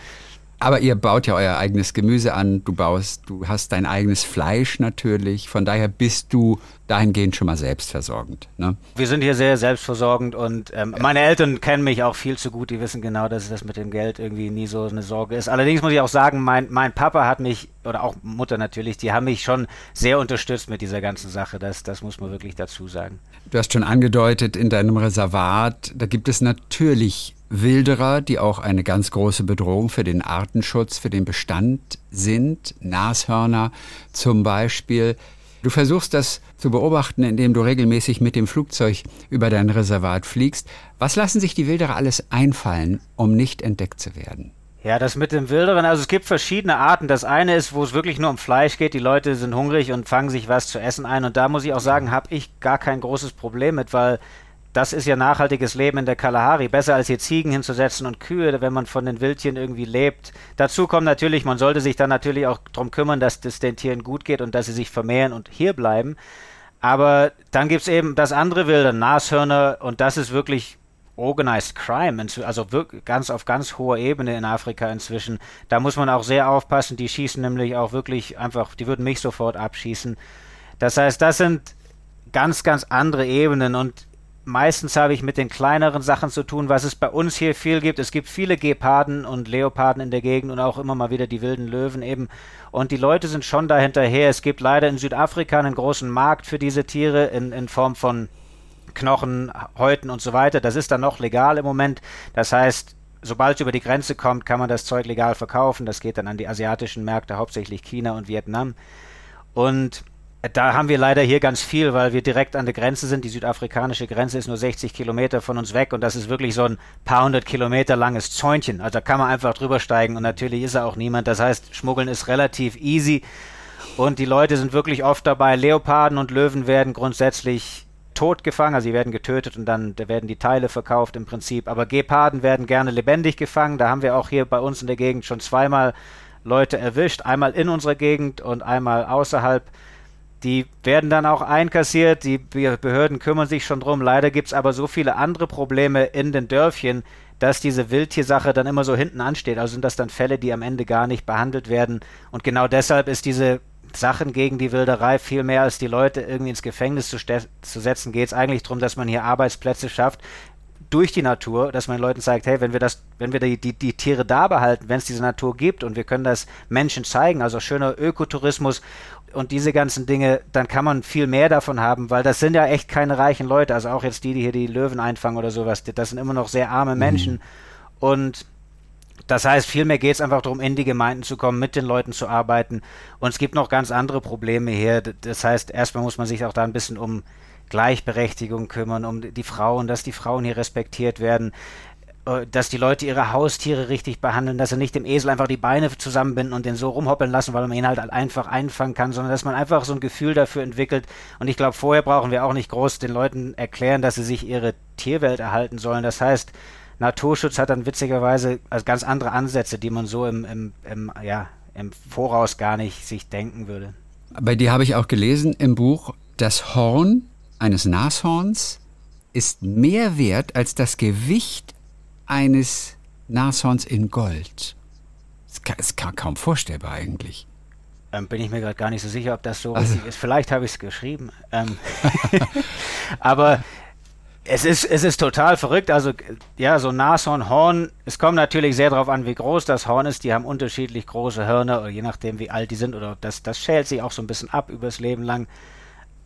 Aber ihr baut ja euer eigenes Gemüse an, du baust, du hast dein eigenes Fleisch natürlich. Von daher bist du dahingehend schon mal selbstversorgend. Ne? Wir sind hier sehr selbstversorgend und ähm, meine Eltern kennen mich auch viel zu gut. Die wissen genau, dass das mit dem Geld irgendwie nie so eine Sorge ist. Allerdings muss ich auch sagen, mein, mein Papa hat mich, oder auch Mutter natürlich, die haben mich schon sehr unterstützt mit dieser ganzen Sache. Das, das muss man wirklich dazu sagen. Du hast schon angedeutet, in deinem Reservat, da gibt es natürlich Wilderer, die auch eine ganz große Bedrohung für den Artenschutz, für den Bestand sind, Nashörner zum Beispiel. Du versuchst das zu beobachten, indem du regelmäßig mit dem Flugzeug über dein Reservat fliegst. Was lassen sich die Wilderer alles einfallen, um nicht entdeckt zu werden? Ja, das mit dem Wilderen, also es gibt verschiedene Arten. Das eine ist, wo es wirklich nur um Fleisch geht. Die Leute sind hungrig und fangen sich was zu essen ein. Und da muss ich auch sagen, habe ich gar kein großes Problem mit, weil das ist ja nachhaltiges Leben in der Kalahari. Besser als hier Ziegen hinzusetzen und Kühe, wenn man von den Wildtieren irgendwie lebt. Dazu kommt natürlich, man sollte sich dann natürlich auch darum kümmern, dass es den Tieren gut geht und dass sie sich vermehren und hier bleiben. Aber dann gibt es eben das andere Wilde, Nashörner, und das ist wirklich Organized Crime, also ganz auf ganz hoher Ebene in Afrika inzwischen. Da muss man auch sehr aufpassen. Die schießen nämlich auch wirklich einfach, die würden mich sofort abschießen. Das heißt, das sind ganz, ganz andere Ebenen und meistens habe ich mit den kleineren Sachen zu tun, was es bei uns hier viel gibt. Es gibt viele Geparden und Leoparden in der Gegend und auch immer mal wieder die wilden Löwen eben. Und die Leute sind schon da hinterher. Es gibt leider in Südafrika einen großen Markt für diese Tiere in, in Form von Knochen, Häuten und so weiter. Das ist dann noch legal im Moment. Das heißt, sobald es über die Grenze kommt, kann man das Zeug legal verkaufen. Das geht dann an die asiatischen Märkte, hauptsächlich China und Vietnam. Und da haben wir leider hier ganz viel, weil wir direkt an der Grenze sind. Die südafrikanische Grenze ist nur 60 Kilometer von uns weg und das ist wirklich so ein paar hundert Kilometer langes Zäunchen. Also da kann man einfach drüber steigen und natürlich ist da auch niemand. Das heißt, Schmuggeln ist relativ easy und die Leute sind wirklich oft dabei. Leoparden und Löwen werden grundsätzlich tot gefangen, also sie werden getötet und dann da werden die Teile verkauft im Prinzip. Aber Geparden werden gerne lebendig gefangen. Da haben wir auch hier bei uns in der Gegend schon zweimal Leute erwischt. Einmal in unserer Gegend und einmal außerhalb. Die werden dann auch einkassiert, die Behörden kümmern sich schon drum. Leider gibt es aber so viele andere Probleme in den Dörfchen, dass diese Wildtiersache dann immer so hinten ansteht. Also sind das dann Fälle, die am Ende gar nicht behandelt werden. Und genau deshalb ist diese Sachen gegen die Wilderei viel mehr als die Leute irgendwie ins Gefängnis zu, zu setzen, geht es eigentlich darum, dass man hier Arbeitsplätze schafft. durch die Natur, dass man den Leuten zeigt, hey, wenn wir das, wenn wir die, die, die Tiere da behalten, wenn es diese Natur gibt und wir können das Menschen zeigen, also schöner Ökotourismus und diese ganzen Dinge, dann kann man viel mehr davon haben, weil das sind ja echt keine reichen Leute, also auch jetzt die, die hier die Löwen einfangen oder sowas, das sind immer noch sehr arme mhm. Menschen mhm. und das heißt, vielmehr geht es einfach darum, in die Gemeinden zu kommen, mit den Leuten zu arbeiten. Und es gibt noch ganz andere Probleme hier. Das heißt, erstmal muss man sich auch da ein bisschen um Gleichberechtigung kümmern, um die Frauen, dass die Frauen hier respektiert werden, dass die Leute ihre Haustiere richtig behandeln, dass sie nicht dem Esel einfach die Beine zusammenbinden und den so rumhoppeln lassen, weil man ihn halt einfach einfangen kann, sondern dass man einfach so ein Gefühl dafür entwickelt. Und ich glaube, vorher brauchen wir auch nicht groß den Leuten erklären, dass sie sich ihre Tierwelt erhalten sollen. Das heißt, Naturschutz hat dann witzigerweise also ganz andere Ansätze, die man so im, im, im, ja, im Voraus gar nicht sich denken würde. Bei dir habe ich auch gelesen im Buch, das Horn eines Nashorns ist mehr wert als das Gewicht eines Nashorns in Gold. Das ist kaum vorstellbar eigentlich. Ähm, bin ich mir gerade gar nicht so sicher, ob das so also. richtig ist. Vielleicht habe ich es geschrieben. Ähm, [LAUGHS] aber es ist, es ist total verrückt. Also, ja, so Nashornhorn, es kommt natürlich sehr darauf an, wie groß das Horn ist. Die haben unterschiedlich große Hörner, oder je nachdem, wie alt die sind, oder das, das schält sich auch so ein bisschen ab übers Leben lang.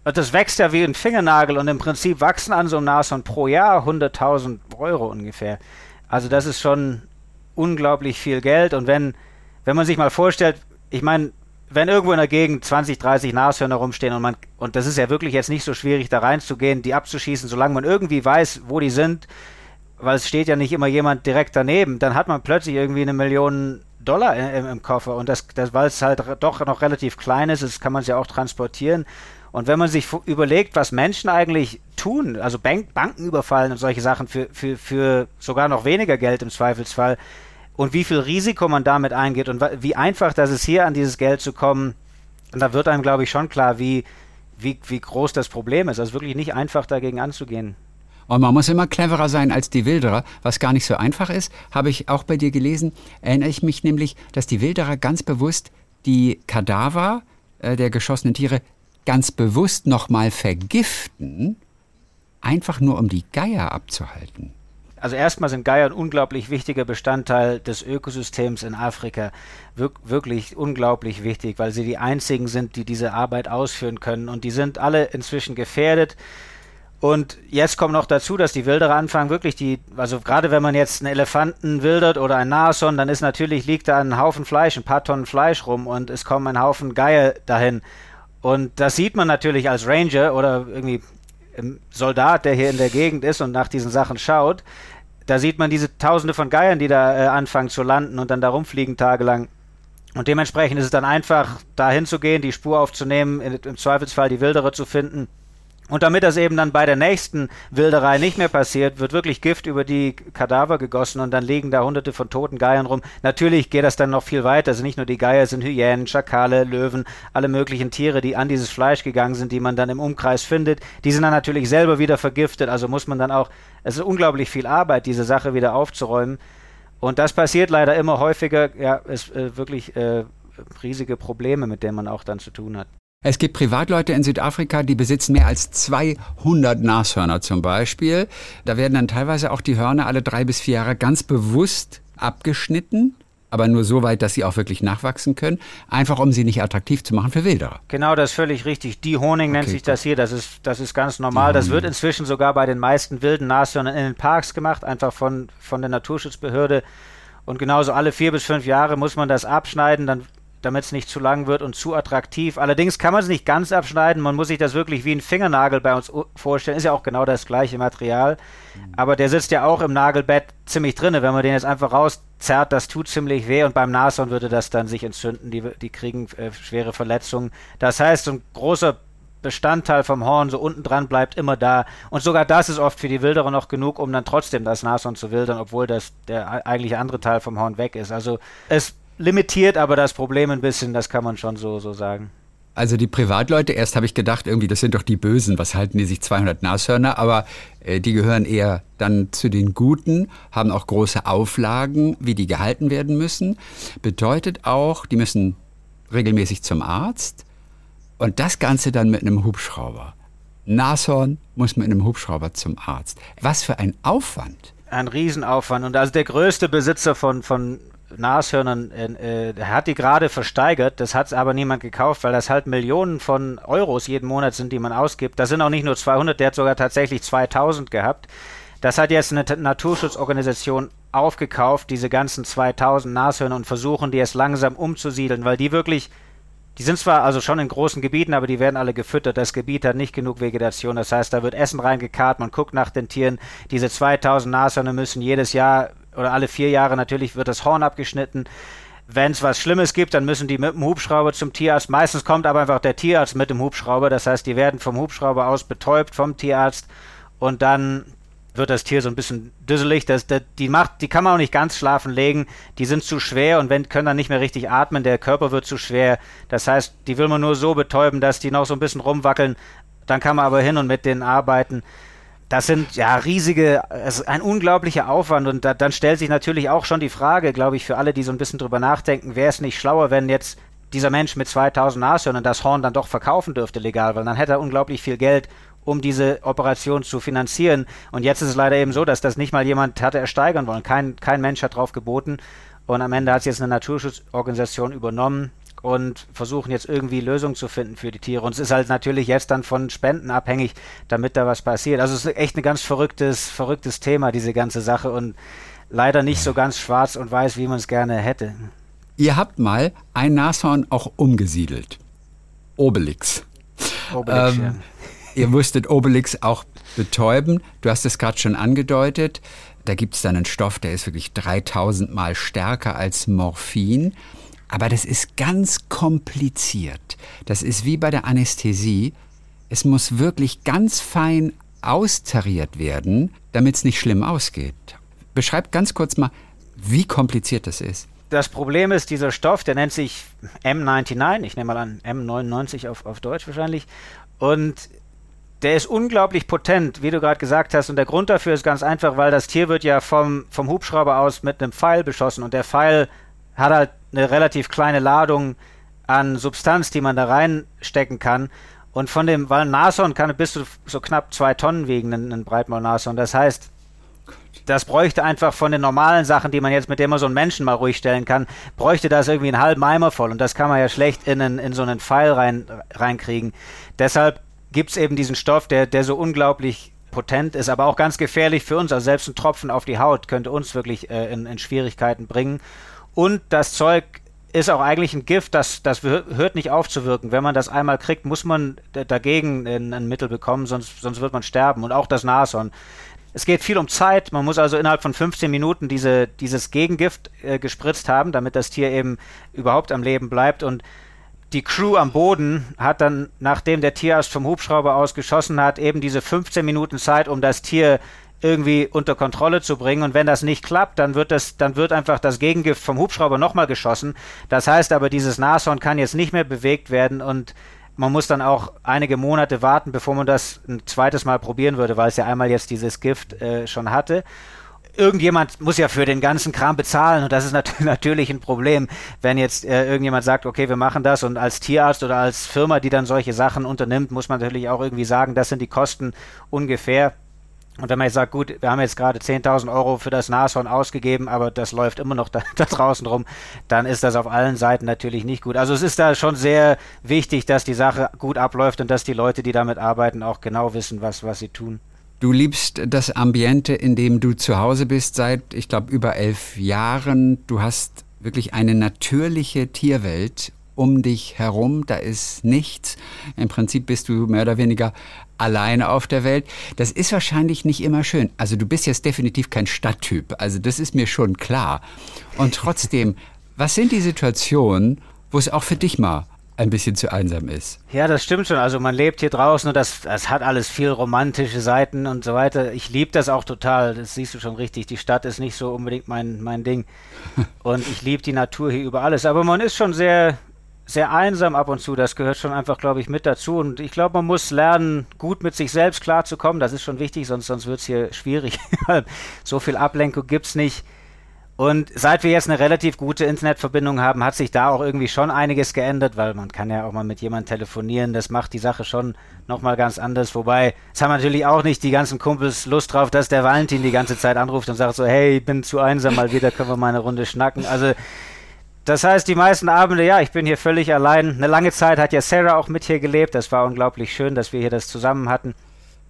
Und das wächst ja wie ein Fingernagel und im Prinzip wachsen an so einem Nashorn pro Jahr 100.000 Euro ungefähr. Also das ist schon unglaublich viel Geld. Und wenn, wenn man sich mal vorstellt, ich meine, wenn irgendwo in der Gegend 20, 30 Nashörner rumstehen und man, und das ist ja wirklich jetzt nicht so schwierig, da reinzugehen, die abzuschießen, solange man irgendwie weiß, wo die sind, weil es steht ja nicht immer jemand direkt daneben, dann hat man plötzlich irgendwie eine Million Dollar im, im Koffer. Und das, das weil es halt doch noch relativ klein ist, das kann man es ja auch transportieren und wenn man sich überlegt, was Menschen eigentlich tun, also Bank Banken überfallen und solche Sachen für, für, für sogar noch weniger Geld im Zweifelsfall und wie viel Risiko man damit eingeht und wie einfach das ist, hier an dieses Geld zu kommen, da wird einem, glaube ich, schon klar, wie, wie, wie groß das Problem ist. Also wirklich nicht einfach dagegen anzugehen. Und man muss immer cleverer sein als die Wilderer, was gar nicht so einfach ist, habe ich auch bei dir gelesen. Erinnere ich mich nämlich, dass die Wilderer ganz bewusst die Kadaver äh, der geschossenen Tiere ganz bewusst nochmal vergiften, einfach nur um die Geier abzuhalten? Also erstmal sind Geier ein unglaublich wichtiger Bestandteil des Ökosystems in Afrika. Wir wirklich unglaublich wichtig, weil sie die einzigen sind, die diese Arbeit ausführen können. Und die sind alle inzwischen gefährdet. Und jetzt kommt noch dazu, dass die Wilderer anfangen, wirklich die, also gerade wenn man jetzt einen Elefanten wildert oder ein Nashorn, dann ist natürlich, liegt da ein Haufen Fleisch, ein paar Tonnen Fleisch rum und es kommen ein Haufen Geier dahin. Und das sieht man natürlich als Ranger oder irgendwie Soldat, der hier in der Gegend ist und nach diesen Sachen schaut. Da sieht man diese Tausende von Geiern, die da äh, anfangen zu landen und dann da rumfliegen tagelang. Und dementsprechend ist es dann einfach, da hinzugehen, die Spur aufzunehmen, im Zweifelsfall die Wilderer zu finden und damit das eben dann bei der nächsten Wilderei nicht mehr passiert, wird wirklich Gift über die Kadaver gegossen und dann liegen da hunderte von toten Geiern rum. Natürlich geht das dann noch viel weiter. Also nicht nur die Geier sind Hyänen, Schakale, Löwen, alle möglichen Tiere, die an dieses Fleisch gegangen sind, die man dann im Umkreis findet. Die sind dann natürlich selber wieder vergiftet. Also muss man dann auch, es ist unglaublich viel Arbeit, diese Sache wieder aufzuräumen. Und das passiert leider immer häufiger. Ja, es äh, wirklich äh, riesige Probleme, mit denen man auch dann zu tun hat. Es gibt Privatleute in Südafrika, die besitzen mehr als 200 Nashörner zum Beispiel. Da werden dann teilweise auch die Hörner alle drei bis vier Jahre ganz bewusst abgeschnitten aber nur so weit, dass sie auch wirklich nachwachsen können, einfach um sie nicht attraktiv zu machen für Wilderer. Genau, das ist völlig richtig. Die Honing nennt sich das hier, das ist, das ist ganz normal. Das wird inzwischen sogar bei den meisten wilden Nashörnern in den Parks gemacht, einfach von, von der Naturschutzbehörde. Und genauso alle vier bis fünf Jahre muss man das abschneiden, dann damit es nicht zu lang wird und zu attraktiv. Allerdings kann man es nicht ganz abschneiden. Man muss sich das wirklich wie ein Fingernagel bei uns vorstellen. Ist ja auch genau das gleiche Material. Mhm. Aber der sitzt ja auch im Nagelbett ziemlich drinne. Wenn man den jetzt einfach rauszerrt, das tut ziemlich weh. Und beim Nashorn würde das dann sich entzünden. Die, die kriegen äh, schwere Verletzungen. Das heißt, so ein großer Bestandteil vom Horn so unten dran bleibt immer da. Und sogar das ist oft für die Wilderer noch genug, um dann trotzdem das Nashorn zu wildern, obwohl das der eigentliche andere Teil vom Horn weg ist. Also es limitiert aber das Problem ein bisschen, das kann man schon so, so sagen. Also die Privatleute, erst habe ich gedacht, irgendwie, das sind doch die Bösen, was halten die sich 200 Nashörner, aber äh, die gehören eher dann zu den Guten, haben auch große Auflagen, wie die gehalten werden müssen. Bedeutet auch, die müssen regelmäßig zum Arzt und das Ganze dann mit einem Hubschrauber. Nashorn muss mit einem Hubschrauber zum Arzt. Was für ein Aufwand. Ein Riesenaufwand. Und also der größte Besitzer von, von Nashörnern, äh, der hat die gerade versteigert. Das hat aber niemand gekauft, weil das halt Millionen von Euros jeden Monat sind, die man ausgibt. Das sind auch nicht nur 200, der hat sogar tatsächlich 2000 gehabt. Das hat jetzt eine Naturschutzorganisation aufgekauft, diese ganzen 2000 Nashörner und versuchen die jetzt langsam umzusiedeln, weil die wirklich die sind zwar also schon in großen Gebieten, aber die werden alle gefüttert. Das Gebiet hat nicht genug Vegetation. Das heißt, da wird Essen reingekarrt, man guckt nach den Tieren. Diese 2000 Nashörner müssen jedes Jahr oder alle vier Jahre natürlich wird das Horn abgeschnitten. Wenn es was Schlimmes gibt, dann müssen die mit dem Hubschrauber zum Tierarzt. Meistens kommt aber einfach der Tierarzt mit dem Hubschrauber. Das heißt, die werden vom Hubschrauber aus betäubt vom Tierarzt und dann wird das Tier so ein bisschen düsselig. Das, das, die, macht, die kann man auch nicht ganz schlafen legen. Die sind zu schwer und wenn, können dann nicht mehr richtig atmen. Der Körper wird zu schwer. Das heißt, die will man nur so betäuben, dass die noch so ein bisschen rumwackeln. Dann kann man aber hin und mit denen arbeiten. Das sind ja riesige, es ist ein unglaublicher Aufwand und da, dann stellt sich natürlich auch schon die Frage, glaube ich, für alle, die so ein bisschen drüber nachdenken, wäre es nicht schlauer, wenn jetzt dieser Mensch mit 2000 Nashörnern das Horn dann doch verkaufen dürfte legal, weil dann hätte er unglaublich viel Geld um diese Operation zu finanzieren. Und jetzt ist es leider eben so, dass das nicht mal jemand hatte ersteigern wollen. Kein, kein Mensch hat drauf geboten. Und am Ende hat es jetzt eine Naturschutzorganisation übernommen und versuchen jetzt irgendwie Lösungen zu finden für die Tiere. Und es ist halt natürlich jetzt dann von Spenden abhängig, damit da was passiert. Also es ist echt ein ganz verrücktes, verrücktes Thema, diese ganze Sache. Und leider nicht so ganz schwarz und weiß, wie man es gerne hätte. Ihr habt mal ein Nashorn auch umgesiedelt. Obelix. Obelix, ähm, ja. Ihr musstet Obelix auch betäuben. Du hast es gerade schon angedeutet. Da gibt es dann einen Stoff, der ist wirklich 3000 Mal stärker als Morphin. Aber das ist ganz kompliziert. Das ist wie bei der Anästhesie. Es muss wirklich ganz fein austariert werden, damit es nicht schlimm ausgeht. Beschreib ganz kurz mal, wie kompliziert das ist. Das Problem ist, dieser Stoff, der nennt sich M99, ich nehme mal an M99 auf, auf Deutsch wahrscheinlich. Und der ist unglaublich potent, wie du gerade gesagt hast. Und der Grund dafür ist ganz einfach, weil das Tier wird ja vom, vom Hubschrauber aus mit einem Pfeil beschossen. Und der Pfeil hat halt eine relativ kleine Ladung an Substanz, die man da reinstecken kann. Und von dem, weil ein Nashorn kann bis zu so knapp zwei Tonnen wiegen, ein, ein Breitmaul-Nashorn. Das heißt, das bräuchte einfach von den normalen Sachen, die man jetzt mit dem man so einen Menschen mal ruhig stellen kann, bräuchte das irgendwie einen halben Eimer voll. Und das kann man ja schlecht in, einen, in so einen Pfeil rein, reinkriegen. Deshalb gibt es eben diesen Stoff, der, der so unglaublich potent ist, aber auch ganz gefährlich für uns. Also selbst ein Tropfen auf die Haut könnte uns wirklich äh, in, in, Schwierigkeiten bringen. Und das Zeug ist auch eigentlich ein Gift, das, das hört nicht auf zu wirken. Wenn man das einmal kriegt, muss man dagegen ein, Mittel bekommen, sonst, sonst wird man sterben. Und auch das Nashorn. Es geht viel um Zeit. Man muss also innerhalb von 15 Minuten diese, dieses Gegengift äh, gespritzt haben, damit das Tier eben überhaupt am Leben bleibt. Und die Crew am Boden hat dann, nachdem der Tierarzt vom Hubschrauber aus geschossen hat, eben diese 15 Minuten Zeit, um das Tier irgendwie unter Kontrolle zu bringen. Und wenn das nicht klappt, dann wird das, dann wird einfach das Gegengift vom Hubschrauber nochmal geschossen. Das heißt aber, dieses Nashorn kann jetzt nicht mehr bewegt werden und man muss dann auch einige Monate warten, bevor man das ein zweites Mal probieren würde, weil es ja einmal jetzt dieses Gift äh, schon hatte irgendjemand muss ja für den ganzen Kram bezahlen und das ist nat [LAUGHS] natürlich ein Problem, wenn jetzt äh, irgendjemand sagt, okay, wir machen das und als Tierarzt oder als Firma, die dann solche Sachen unternimmt, muss man natürlich auch irgendwie sagen, das sind die Kosten ungefähr. Und wenn man jetzt sagt, gut, wir haben jetzt gerade 10.000 Euro für das Nashorn ausgegeben, aber das läuft immer noch [LAUGHS] da, da, draußen rum, dann ist das auf allen Seiten natürlich nicht gut. Also es ist da schon sehr wichtig, dass die Sache gut abläuft und dass die Leute, die damit arbeiten, auch genau wissen, was, was sie tun. Du liebst das Ambiente, in dem du zu Hause bist seit, ich glaube, über elf Jahren. Du hast wirklich eine natürliche Tierwelt um dich herum. Da ist nichts. Im Prinzip bist du mehr oder weniger alleine auf der Welt. Das ist wahrscheinlich nicht immer schön. Also du bist jetzt definitiv kein Stadttyp. Also das ist mir schon klar. Und trotzdem, [LAUGHS] was sind die Situationen, wo es auch für dich mal ein bisschen zu einsam ist. Ja, das stimmt schon. Also man lebt hier draußen und das, das hat alles viel romantische Seiten und so weiter. Ich liebe das auch total. Das siehst du schon richtig. Die Stadt ist nicht so unbedingt mein, mein Ding. [LAUGHS] Und ich liebe die Natur hier über alles. Aber man ist schon sehr, sehr einsam ab und zu. Das gehört schon einfach, glaube ich, mit dazu. Und ich glaube, man muss lernen, gut mit sich selbst klarzukommen. Das ist schon wichtig, sonst, sonst wird es hier schwierig. [LAUGHS] so viel Ablenkung gibt es nicht. Und seit wir jetzt eine relativ gute Internetverbindung haben, hat sich da auch irgendwie schon einiges geändert, weil man kann ja auch mal mit jemandem telefonieren. Das macht die Sache schon nochmal ganz anders. Wobei, es haben natürlich auch nicht die ganzen Kumpels Lust drauf, dass der Valentin die ganze Zeit anruft und sagt so, hey, ich bin zu einsam mal wieder, können wir mal eine Runde schnacken. Also, das heißt, die meisten Abende, ja, ich bin hier völlig allein. Eine lange Zeit hat ja Sarah auch mit hier gelebt. Das war unglaublich schön, dass wir hier das zusammen hatten.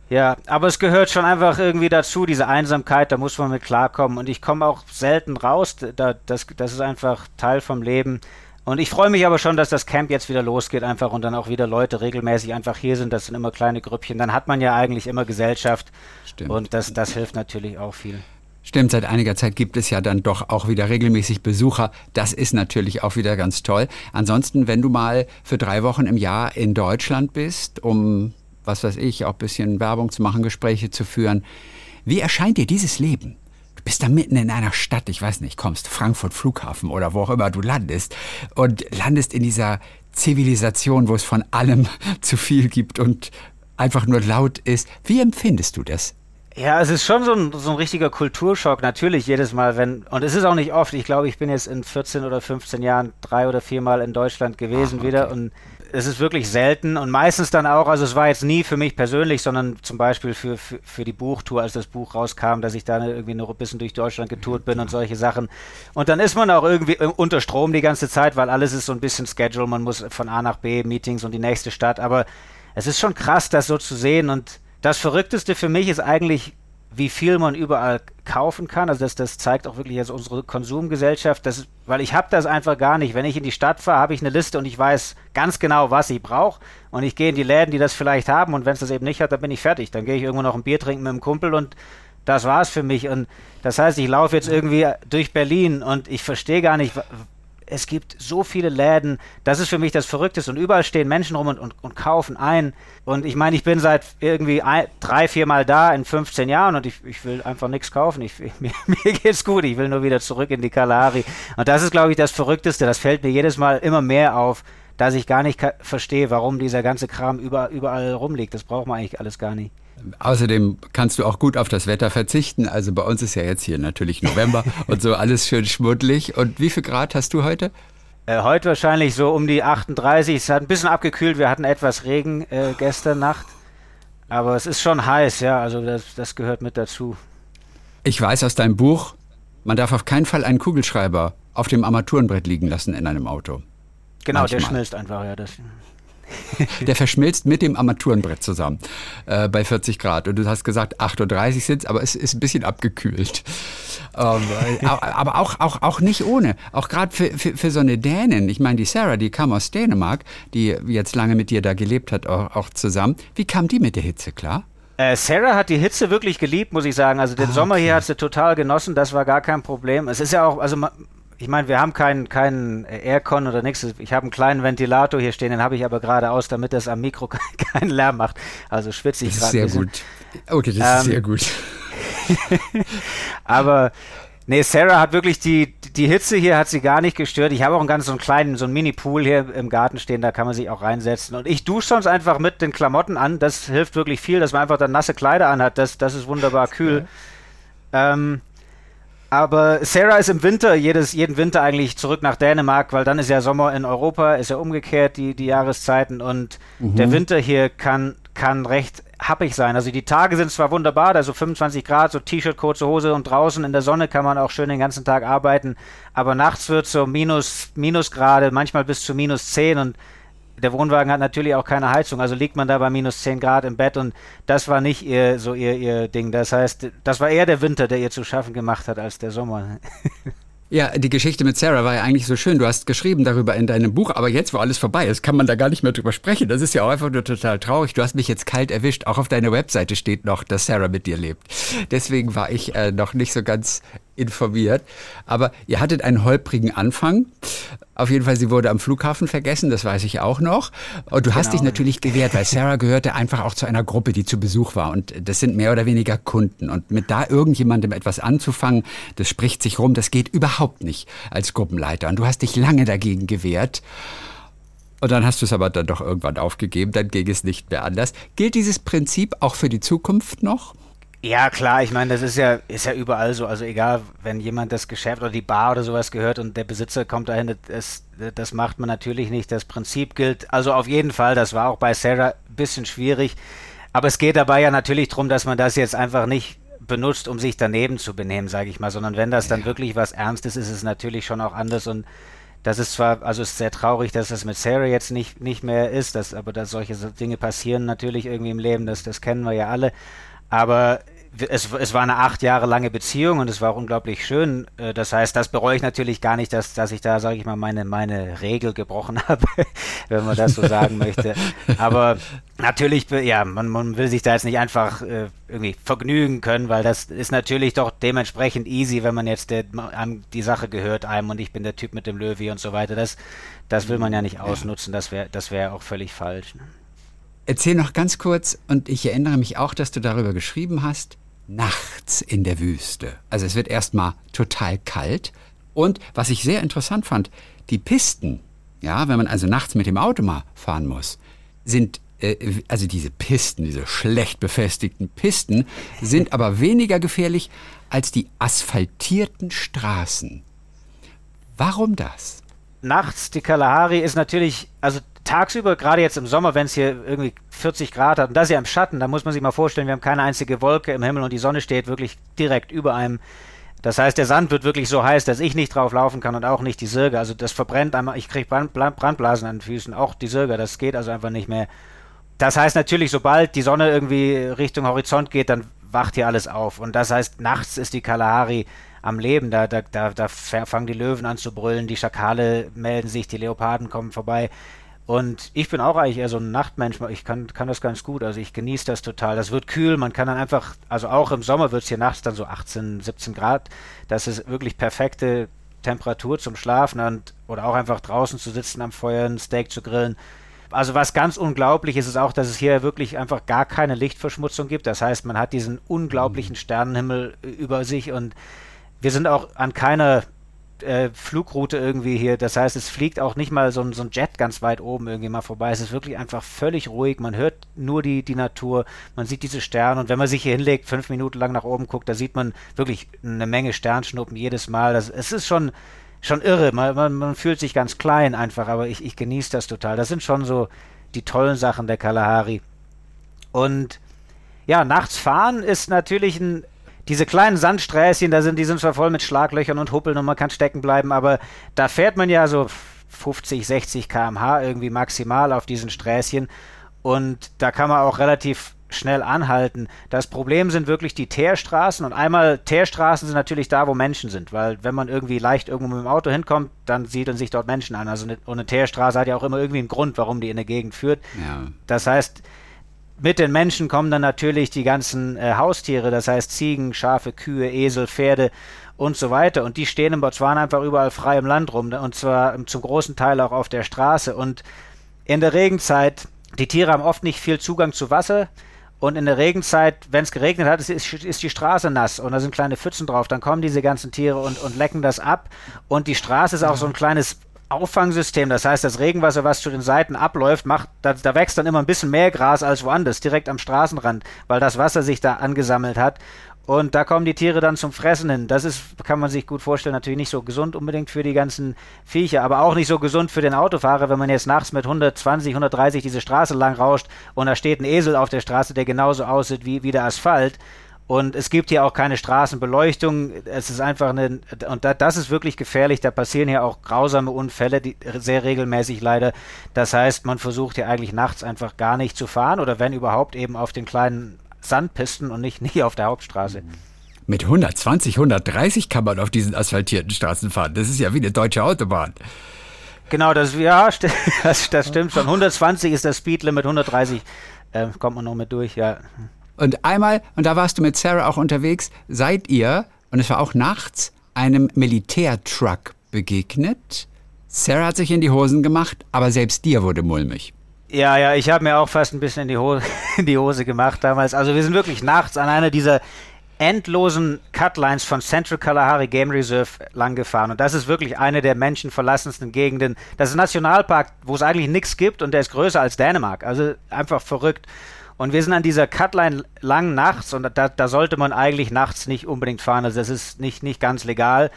Ja, aber es gehört schon einfach irgendwie dazu, diese Einsamkeit, da muss man mit klarkommen. Und ich komme auch selten raus, da, das, das ist einfach Teil vom Leben. Und ich freue mich aber schon, dass das Camp jetzt wieder losgeht, einfach und dann auch wieder Leute regelmäßig einfach hier sind. Das sind immer kleine Grüppchen. Dann hat man ja eigentlich immer Gesellschaft. Stimmt. Und das, das hilft natürlich auch viel. Stimmt, seit einiger Zeit gibt es ja dann doch auch wieder regelmäßig Besucher. Das ist natürlich auch wieder ganz toll. Ansonsten, wenn du mal für drei Wochen im Jahr in Deutschland bist, um was weiß ich, auch ein bisschen Werbung zu machen, Gespräche zu führen. Wie erscheint dir dieses Leben? Du bist da mitten in einer Stadt, ich weiß nicht, kommst Frankfurt Flughafen oder wo auch immer du landest und landest in dieser Zivilisation, wo es von allem [LAUGHS] zu viel gibt und einfach nur laut ist. Wie empfindest du das? Ja, es ist schon so ein, so ein richtiger Kulturschock, natürlich jedes Mal, wenn, und es ist auch nicht oft, ich glaube, ich bin jetzt in 14 oder 15 Jahren drei oder viermal in Deutschland gewesen Ach, okay. wieder und es ist wirklich selten und meistens dann auch, also es war jetzt nie für mich persönlich, sondern zum Beispiel für, für, für die Buchtour, als das Buch rauskam, dass ich da irgendwie noch ein bisschen durch Deutschland getourt bin und solche Sachen. Und dann ist man auch irgendwie unter Strom die ganze Zeit, weil alles ist so ein bisschen Schedule, man muss von A nach B, Meetings und die nächste Stadt, aber es ist schon krass, das so zu sehen und das Verrückteste für mich ist eigentlich wie viel man überall kaufen kann. Also das, das zeigt auch wirklich jetzt unsere Konsumgesellschaft, das, weil ich habe das einfach gar nicht. Wenn ich in die Stadt fahre, habe ich eine Liste und ich weiß ganz genau, was ich brauche. Und ich gehe in die Läden, die das vielleicht haben. Und wenn es das eben nicht hat, dann bin ich fertig. Dann gehe ich irgendwo noch ein Bier trinken mit einem Kumpel und das war's für mich. Und das heißt, ich laufe jetzt irgendwie durch Berlin und ich verstehe gar nicht, es gibt so viele Läden, das ist für mich das Verrückteste und überall stehen Menschen rum und, und, und kaufen ein. Und ich meine, ich bin seit irgendwie ein, drei, vier Mal da in 15 Jahren und ich, ich will einfach nichts kaufen. Ich, [LAUGHS] mir, mir geht's gut, ich will nur wieder zurück in die Kalahari. Und das ist, glaube ich, das Verrückteste. Das fällt mir jedes Mal immer mehr auf, dass ich gar nicht verstehe, warum dieser ganze Kram über, überall rumliegt. Das braucht man eigentlich alles gar nicht. Außerdem kannst du auch gut auf das Wetter verzichten. Also bei uns ist ja jetzt hier natürlich November [LAUGHS] und so alles schön schmuddelig. Und wie viel Grad hast du heute? Äh, heute wahrscheinlich so um die 38. Es hat ein bisschen abgekühlt. Wir hatten etwas Regen äh, gestern Nacht. Aber es ist schon heiß, ja. Also das, das gehört mit dazu. Ich weiß aus deinem Buch, man darf auf keinen Fall einen Kugelschreiber auf dem Armaturenbrett liegen lassen in einem Auto. Genau, Manchmal. der schmilzt einfach, ja. Das, [LAUGHS] Der verschmilzt mit dem Armaturenbrett zusammen äh, bei 40 Grad. Und du hast gesagt, 38 sind es, aber es ist ein bisschen abgekühlt. Ähm, aber auch, auch, auch nicht ohne. Auch gerade für, für, für so eine Dänin. Ich meine, die Sarah, die kam aus Dänemark, die jetzt lange mit dir da gelebt hat, auch, auch zusammen. Wie kam die mit der Hitze klar? Äh, Sarah hat die Hitze wirklich geliebt, muss ich sagen. Also den ah, okay. Sommer hier hat sie total genossen, das war gar kein Problem. Es ist ja auch, also ich meine, wir haben keinen keinen Aircon oder nichts. Ich habe einen kleinen Ventilator hier stehen, den habe ich aber gerade aus, damit das am Mikro [LAUGHS] keinen Lärm macht. Also schwitze ich gerade. Sehr gut. Okay, das ähm, ist sehr gut. [LAUGHS] aber nee, Sarah hat wirklich die die Hitze hier hat sie gar nicht gestört. Ich habe auch einen ganz so einen kleinen so einen Mini Pool hier im Garten stehen, da kann man sich auch reinsetzen und ich dusche sonst einfach mit den Klamotten an. Das hilft wirklich viel, dass man einfach dann nasse Kleider anhat. Das das ist wunderbar kühl. Ähm, aber Sarah ist im Winter, jedes, jeden Winter eigentlich zurück nach Dänemark, weil dann ist ja Sommer in Europa, ist ja umgekehrt die, die Jahreszeiten und mhm. der Winter hier kann, kann recht happig sein. Also die Tage sind zwar wunderbar, da so 25 Grad, so T-Shirt, kurze Hose und draußen in der Sonne kann man auch schön den ganzen Tag arbeiten, aber nachts wird so minus, Minusgrade, manchmal bis zu minus 10 und der Wohnwagen hat natürlich auch keine Heizung, also liegt man da bei minus 10 Grad im Bett und das war nicht ihr, so ihr, ihr Ding. Das heißt, das war eher der Winter, der ihr zu schaffen gemacht hat als der Sommer. Ja, die Geschichte mit Sarah war ja eigentlich so schön. Du hast geschrieben darüber in deinem Buch, aber jetzt, wo alles vorbei ist, kann man da gar nicht mehr drüber sprechen. Das ist ja auch einfach nur total traurig. Du hast mich jetzt kalt erwischt. Auch auf deiner Webseite steht noch, dass Sarah mit dir lebt. Deswegen war ich äh, noch nicht so ganz informiert. Aber ihr hattet einen holprigen Anfang. Auf jeden Fall, sie wurde am Flughafen vergessen, das weiß ich auch noch. Und du genau. hast dich natürlich gewehrt, weil Sarah gehörte einfach auch zu einer Gruppe, die zu Besuch war. Und das sind mehr oder weniger Kunden. Und mit da irgendjemandem etwas anzufangen, das spricht sich rum, das geht überhaupt nicht als Gruppenleiter. Und du hast dich lange dagegen gewehrt. Und dann hast du es aber dann doch irgendwann aufgegeben, dann ging es nicht mehr anders. Gilt dieses Prinzip auch für die Zukunft noch? Ja, klar, ich meine, das ist ja, ist ja überall so. Also egal, wenn jemand das Geschäft oder die Bar oder sowas gehört und der Besitzer kommt dahin, das, das macht man natürlich nicht. Das Prinzip gilt. Also auf jeden Fall, das war auch bei Sarah ein bisschen schwierig. Aber es geht dabei ja natürlich darum, dass man das jetzt einfach nicht benutzt, um sich daneben zu benehmen, sage ich mal, sondern wenn das dann ja. wirklich was Ernstes ist, ist es natürlich schon auch anders und das ist zwar, also es ist sehr traurig, dass das mit Sarah jetzt nicht, nicht mehr ist, dass, aber dass solche Dinge passieren natürlich irgendwie im Leben, das, das kennen wir ja alle. Aber es, es war eine acht Jahre lange Beziehung und es war auch unglaublich schön. Äh, das heißt, das bereue ich natürlich gar nicht, dass, dass ich da, sage ich mal, meine, meine Regel gebrochen [LAUGHS] habe, wenn man das so sagen möchte. Aber natürlich, ja, man, man will sich da jetzt nicht einfach äh, irgendwie vergnügen können, weil das ist natürlich doch dementsprechend easy, wenn man jetzt der, die Sache gehört einem und ich bin der Typ mit dem Löwy und so weiter. Das, das will man ja nicht ausnutzen, das wäre das wär auch völlig falsch. Ne? Erzähl noch ganz kurz, und ich erinnere mich auch, dass du darüber geschrieben hast, nachts in der Wüste. Also es wird erstmal total kalt. Und was ich sehr interessant fand, die Pisten, ja, wenn man also nachts mit dem Auto mal fahren muss, sind äh, also diese Pisten, diese schlecht befestigten Pisten, sind aber [LAUGHS] weniger gefährlich als die asphaltierten Straßen. Warum das? Nachts, die Kalahari ist natürlich, also tagsüber, gerade jetzt im Sommer, wenn es hier irgendwie 40 Grad hat, und das ja im Schatten, da muss man sich mal vorstellen, wir haben keine einzige Wolke im Himmel und die Sonne steht wirklich direkt über einem. Das heißt, der Sand wird wirklich so heiß, dass ich nicht drauf laufen kann und auch nicht die Sirge. Also das verbrennt einmal, ich kriege Brandblasen an den Füßen, auch die Sirge, das geht also einfach nicht mehr. Das heißt natürlich, sobald die Sonne irgendwie Richtung Horizont geht, dann wacht hier alles auf. Und das heißt, nachts ist die Kalahari am Leben. Da, da, da, da fangen die Löwen an zu brüllen, die Schakale melden sich, die Leoparden kommen vorbei. Und ich bin auch eigentlich eher so ein Nachtmensch. Ich kann, kann das ganz gut. Also ich genieße das total. Das wird kühl. Man kann dann einfach, also auch im Sommer wird es hier nachts dann so 18, 17 Grad. Das ist wirklich perfekte Temperatur zum Schlafen und, oder auch einfach draußen zu sitzen am Feuer, ein Steak zu grillen. Also was ganz unglaublich ist, ist auch, dass es hier wirklich einfach gar keine Lichtverschmutzung gibt. Das heißt, man hat diesen unglaublichen mhm. Sternenhimmel über sich und wir sind auch an keiner äh, Flugroute irgendwie hier. Das heißt, es fliegt auch nicht mal so ein, so ein Jet ganz weit oben irgendwie mal vorbei. Es ist wirklich einfach völlig ruhig. Man hört nur die, die Natur, man sieht diese Sterne und wenn man sich hier hinlegt, fünf Minuten lang nach oben guckt, da sieht man wirklich eine Menge Sternschnuppen jedes Mal. Das, es ist schon, schon irre. Man, man, man fühlt sich ganz klein einfach, aber ich, ich genieße das total. Das sind schon so die tollen Sachen der Kalahari. Und ja, nachts fahren ist natürlich ein diese kleinen Sandsträßchen, da sind, die sind zwar voll mit Schlaglöchern und Huppeln und man kann stecken bleiben, aber da fährt man ja so 50, 60 km/h irgendwie maximal auf diesen Sträßchen und da kann man auch relativ schnell anhalten. Das Problem sind wirklich die Teerstraßen und einmal Teerstraßen sind natürlich da, wo Menschen sind, weil wenn man irgendwie leicht irgendwo mit dem Auto hinkommt, dann siedeln sich dort Menschen an. Also eine, und eine Teerstraße hat ja auch immer irgendwie einen Grund, warum die in der Gegend führt. Ja. Das heißt, mit den Menschen kommen dann natürlich die ganzen äh, Haustiere, das heißt Ziegen, Schafe, Kühe, Esel, Pferde und so weiter. Und die stehen in Botswana einfach überall frei im Land rum und zwar zum großen Teil auch auf der Straße. Und in der Regenzeit, die Tiere haben oft nicht viel Zugang zu Wasser. Und in der Regenzeit, wenn es geregnet hat, ist, ist, die Straße nass und da sind kleine Pfützen drauf. Dann kommen diese ganzen Tiere und, und lecken das ab. Und die Straße ist auch so ein kleines Auffangsystem, das heißt, das Regenwasser, was zu den Seiten abläuft, macht, da, da, wächst dann immer ein bisschen mehr Gras als woanders, direkt am Straßenrand, weil das Wasser sich da angesammelt hat. Und da kommen die Tiere dann zum Fressen hin. Das ist, kann man sich gut vorstellen, natürlich nicht so gesund unbedingt für die ganzen Viecher, aber auch nicht so gesund für den Autofahrer, wenn man jetzt nachts mit 120, 130 diese Straße lang rauscht und da steht ein Esel auf der Straße, der genauso aussieht wie, wie der Asphalt und es gibt hier auch keine Straßenbeleuchtung. Es ist einfach eine, und da, das ist wirklich gefährlich. Da passieren hier auch grausame Unfälle, die, sehr regelmäßig leider. Das heißt, man versucht hier eigentlich nachts einfach gar nicht zu fahren oder wenn überhaupt eben auf den kleinen Sandpisten und nicht, [LAUGHS] nicht auf der Hauptstraße. Mit 120, 130 kann man auf diesen asphaltierten Straßen fahren. Das ist ja wie eine deutsche Autobahn. Genau, das, ja, [LAUGHS] das, das stimmt schon. 120 ist das Speedlimit, 130 äh, kommt man noch mit durch, ja. Und einmal, und da warst du mit Sarah auch unterwegs, seid ihr, und es war auch nachts, einem Militärtruck begegnet. Sarah hat sich in die Hosen gemacht, aber selbst dir wurde mulmig. Ja, ja, ich habe mir auch fast ein bisschen in die, Hose, [LAUGHS] in die Hose gemacht damals. Also wir sind wirklich nachts an einer dieser endlosen Cutlines von Central Kalahari Game Reserve lang gefahren. Und das ist wirklich eine der menschenverlassensten Gegenden. Das ist ein Nationalpark, wo es eigentlich nichts gibt und der ist größer als Dänemark. Also einfach verrückt. Und wir sind an dieser Cutline lang nachts und da, da sollte man eigentlich nachts nicht unbedingt fahren. Also das ist nicht, nicht ganz legal.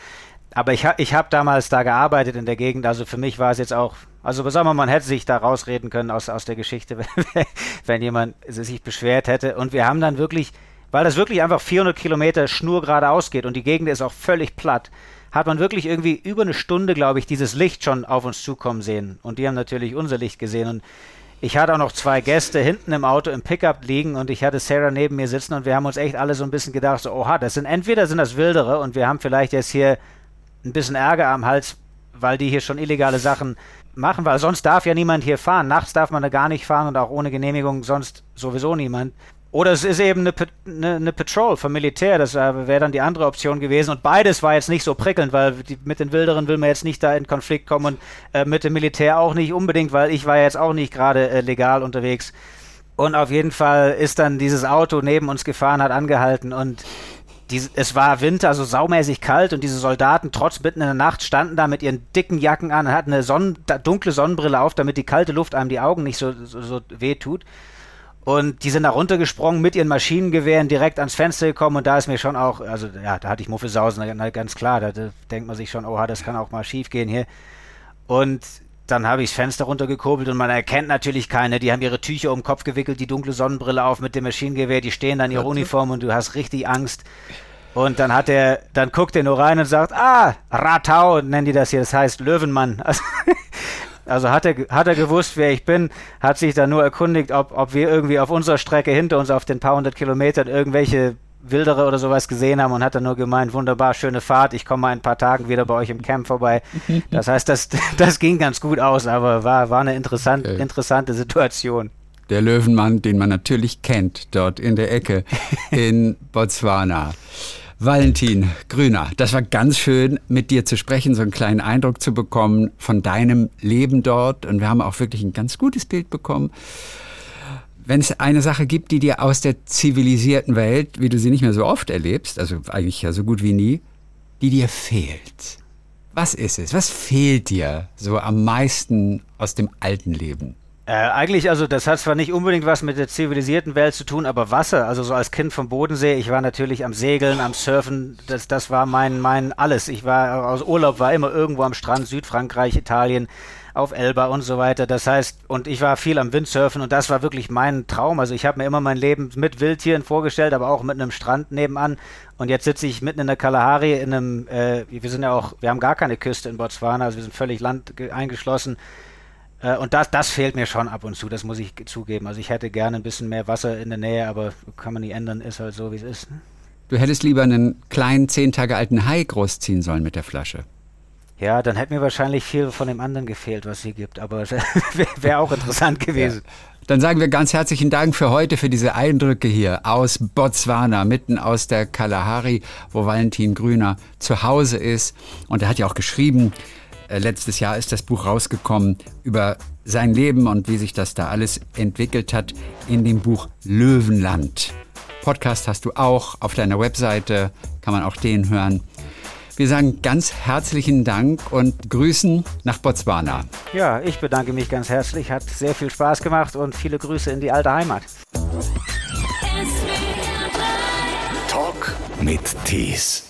Aber ich, ich habe damals da gearbeitet in der Gegend, also für mich war es jetzt auch, also sagen wir, man hätte sich da rausreden können aus, aus der Geschichte, wenn, [LAUGHS] wenn jemand sich beschwert hätte. Und wir haben dann wirklich, weil das wirklich einfach 400 Kilometer Schnur geradeaus geht und die Gegend ist auch völlig platt, hat man wirklich irgendwie über eine Stunde, glaube ich, dieses Licht schon auf uns zukommen sehen. Und die haben natürlich unser Licht gesehen. Und ich hatte auch noch zwei Gäste hinten im Auto im Pickup liegen und ich hatte Sarah neben mir sitzen und wir haben uns echt alle so ein bisschen gedacht, so, oha, das sind entweder sind das Wildere und wir haben vielleicht jetzt hier ein bisschen Ärger am Hals, weil die hier schon illegale Sachen machen, weil sonst darf ja niemand hier fahren. Nachts darf man da gar nicht fahren und auch ohne Genehmigung sonst sowieso niemand. Oder es ist eben eine, eine, eine Patrol vom Militär, das äh, wäre dann die andere Option gewesen. Und beides war jetzt nicht so prickelnd, weil die, mit den Wilderen will man jetzt nicht da in Konflikt kommen und äh, mit dem Militär auch nicht unbedingt, weil ich war jetzt auch nicht gerade äh, legal unterwegs. Und auf jeden Fall ist dann dieses Auto neben uns gefahren, hat angehalten und die, es war Winter, also saumäßig kalt und diese Soldaten trotz mitten in der Nacht standen da mit ihren dicken Jacken an, hatten eine Sonnen, dunkle Sonnenbrille auf, damit die kalte Luft einem die Augen nicht so, so, so weh tut. Und die sind da runtergesprungen mit ihren Maschinengewehren direkt ans Fenster gekommen und da ist mir schon auch, also ja, da hatte ich Muffelsausen, na, ganz klar, da, da denkt man sich schon, oha, das kann auch mal schief gehen hier. Und dann habe ich das Fenster runtergekurbelt und man erkennt natürlich keine. Die haben ihre Tücher um den Kopf gewickelt, die dunkle Sonnenbrille auf mit dem Maschinengewehr, die stehen dann in ihrer Uniform und du hast richtig Angst. Und dann hat er, dann guckt er nur rein und sagt, ah, Ratau, nennen die das hier, das heißt Löwenmann. [LAUGHS] Also, also hat er, hat er gewusst, wer ich bin, hat sich dann nur erkundigt, ob, ob wir irgendwie auf unserer Strecke hinter uns auf den paar hundert Kilometern irgendwelche Wildere oder sowas gesehen haben und hat dann nur gemeint, wunderbar, schöne Fahrt, ich komme mal in ein paar Tagen wieder bei euch im Camp vorbei. [LAUGHS] Das heißt, das, das ging ganz gut aus, aber war, war eine interessant, okay. interessante Situation. Der Löwenmann, den man natürlich kennt, dort in der Ecke [LAUGHS] in Botswana. Valentin Grüner, das war ganz schön, mit dir zu sprechen, so einen kleinen Eindruck zu bekommen von deinem Leben dort. Und wir haben auch wirklich ein ganz gutes Bild bekommen wenn es eine Sache gibt, die dir aus der zivilisierten Welt, wie du sie nicht mehr so oft erlebst, also eigentlich ja so gut wie nie, die dir fehlt. Was ist es? Was fehlt dir so am meisten aus dem alten Leben? Äh, eigentlich, also das hat zwar nicht unbedingt was mit der zivilisierten Welt zu tun, aber Wasser, also so als Kind vom Bodensee, ich war natürlich am Segeln, am Surfen, das, das war mein, mein alles. Ich war aus Urlaub, war immer irgendwo am Strand, Südfrankreich, Italien, auf Elba und so weiter. Das heißt, und ich war viel am Windsurfen und das war wirklich mein Traum. Also ich habe mir immer mein Leben mit Wildtieren vorgestellt, aber auch mit einem Strand nebenan. Und jetzt sitze ich mitten in der Kalahari in einem, äh, wir sind ja auch, wir haben gar keine Küste in Botswana, also wir sind völlig land eingeschlossen. Äh, und das, das fehlt mir schon ab und zu, das muss ich zugeben. Also ich hätte gerne ein bisschen mehr Wasser in der Nähe, aber kann man nicht ändern, ist halt so, wie es ist. Ne? Du hättest lieber einen kleinen, zehn Tage alten Hai großziehen sollen mit der Flasche. Ja, dann hätte mir wahrscheinlich viel von dem anderen gefehlt, was sie gibt, aber [LAUGHS] wäre wär auch interessant gewesen. Ja. Dann sagen wir ganz herzlichen Dank für heute, für diese Eindrücke hier aus Botswana, mitten aus der Kalahari, wo Valentin Grüner zu Hause ist. Und er hat ja auch geschrieben, letztes Jahr ist das Buch rausgekommen über sein Leben und wie sich das da alles entwickelt hat in dem Buch Löwenland. Podcast hast du auch auf deiner Webseite, kann man auch den hören. Wir sagen ganz herzlichen Dank und Grüßen nach Botswana. Ja, ich bedanke mich ganz herzlich. Hat sehr viel Spaß gemacht und viele Grüße in die alte Heimat. Talk mit Tees.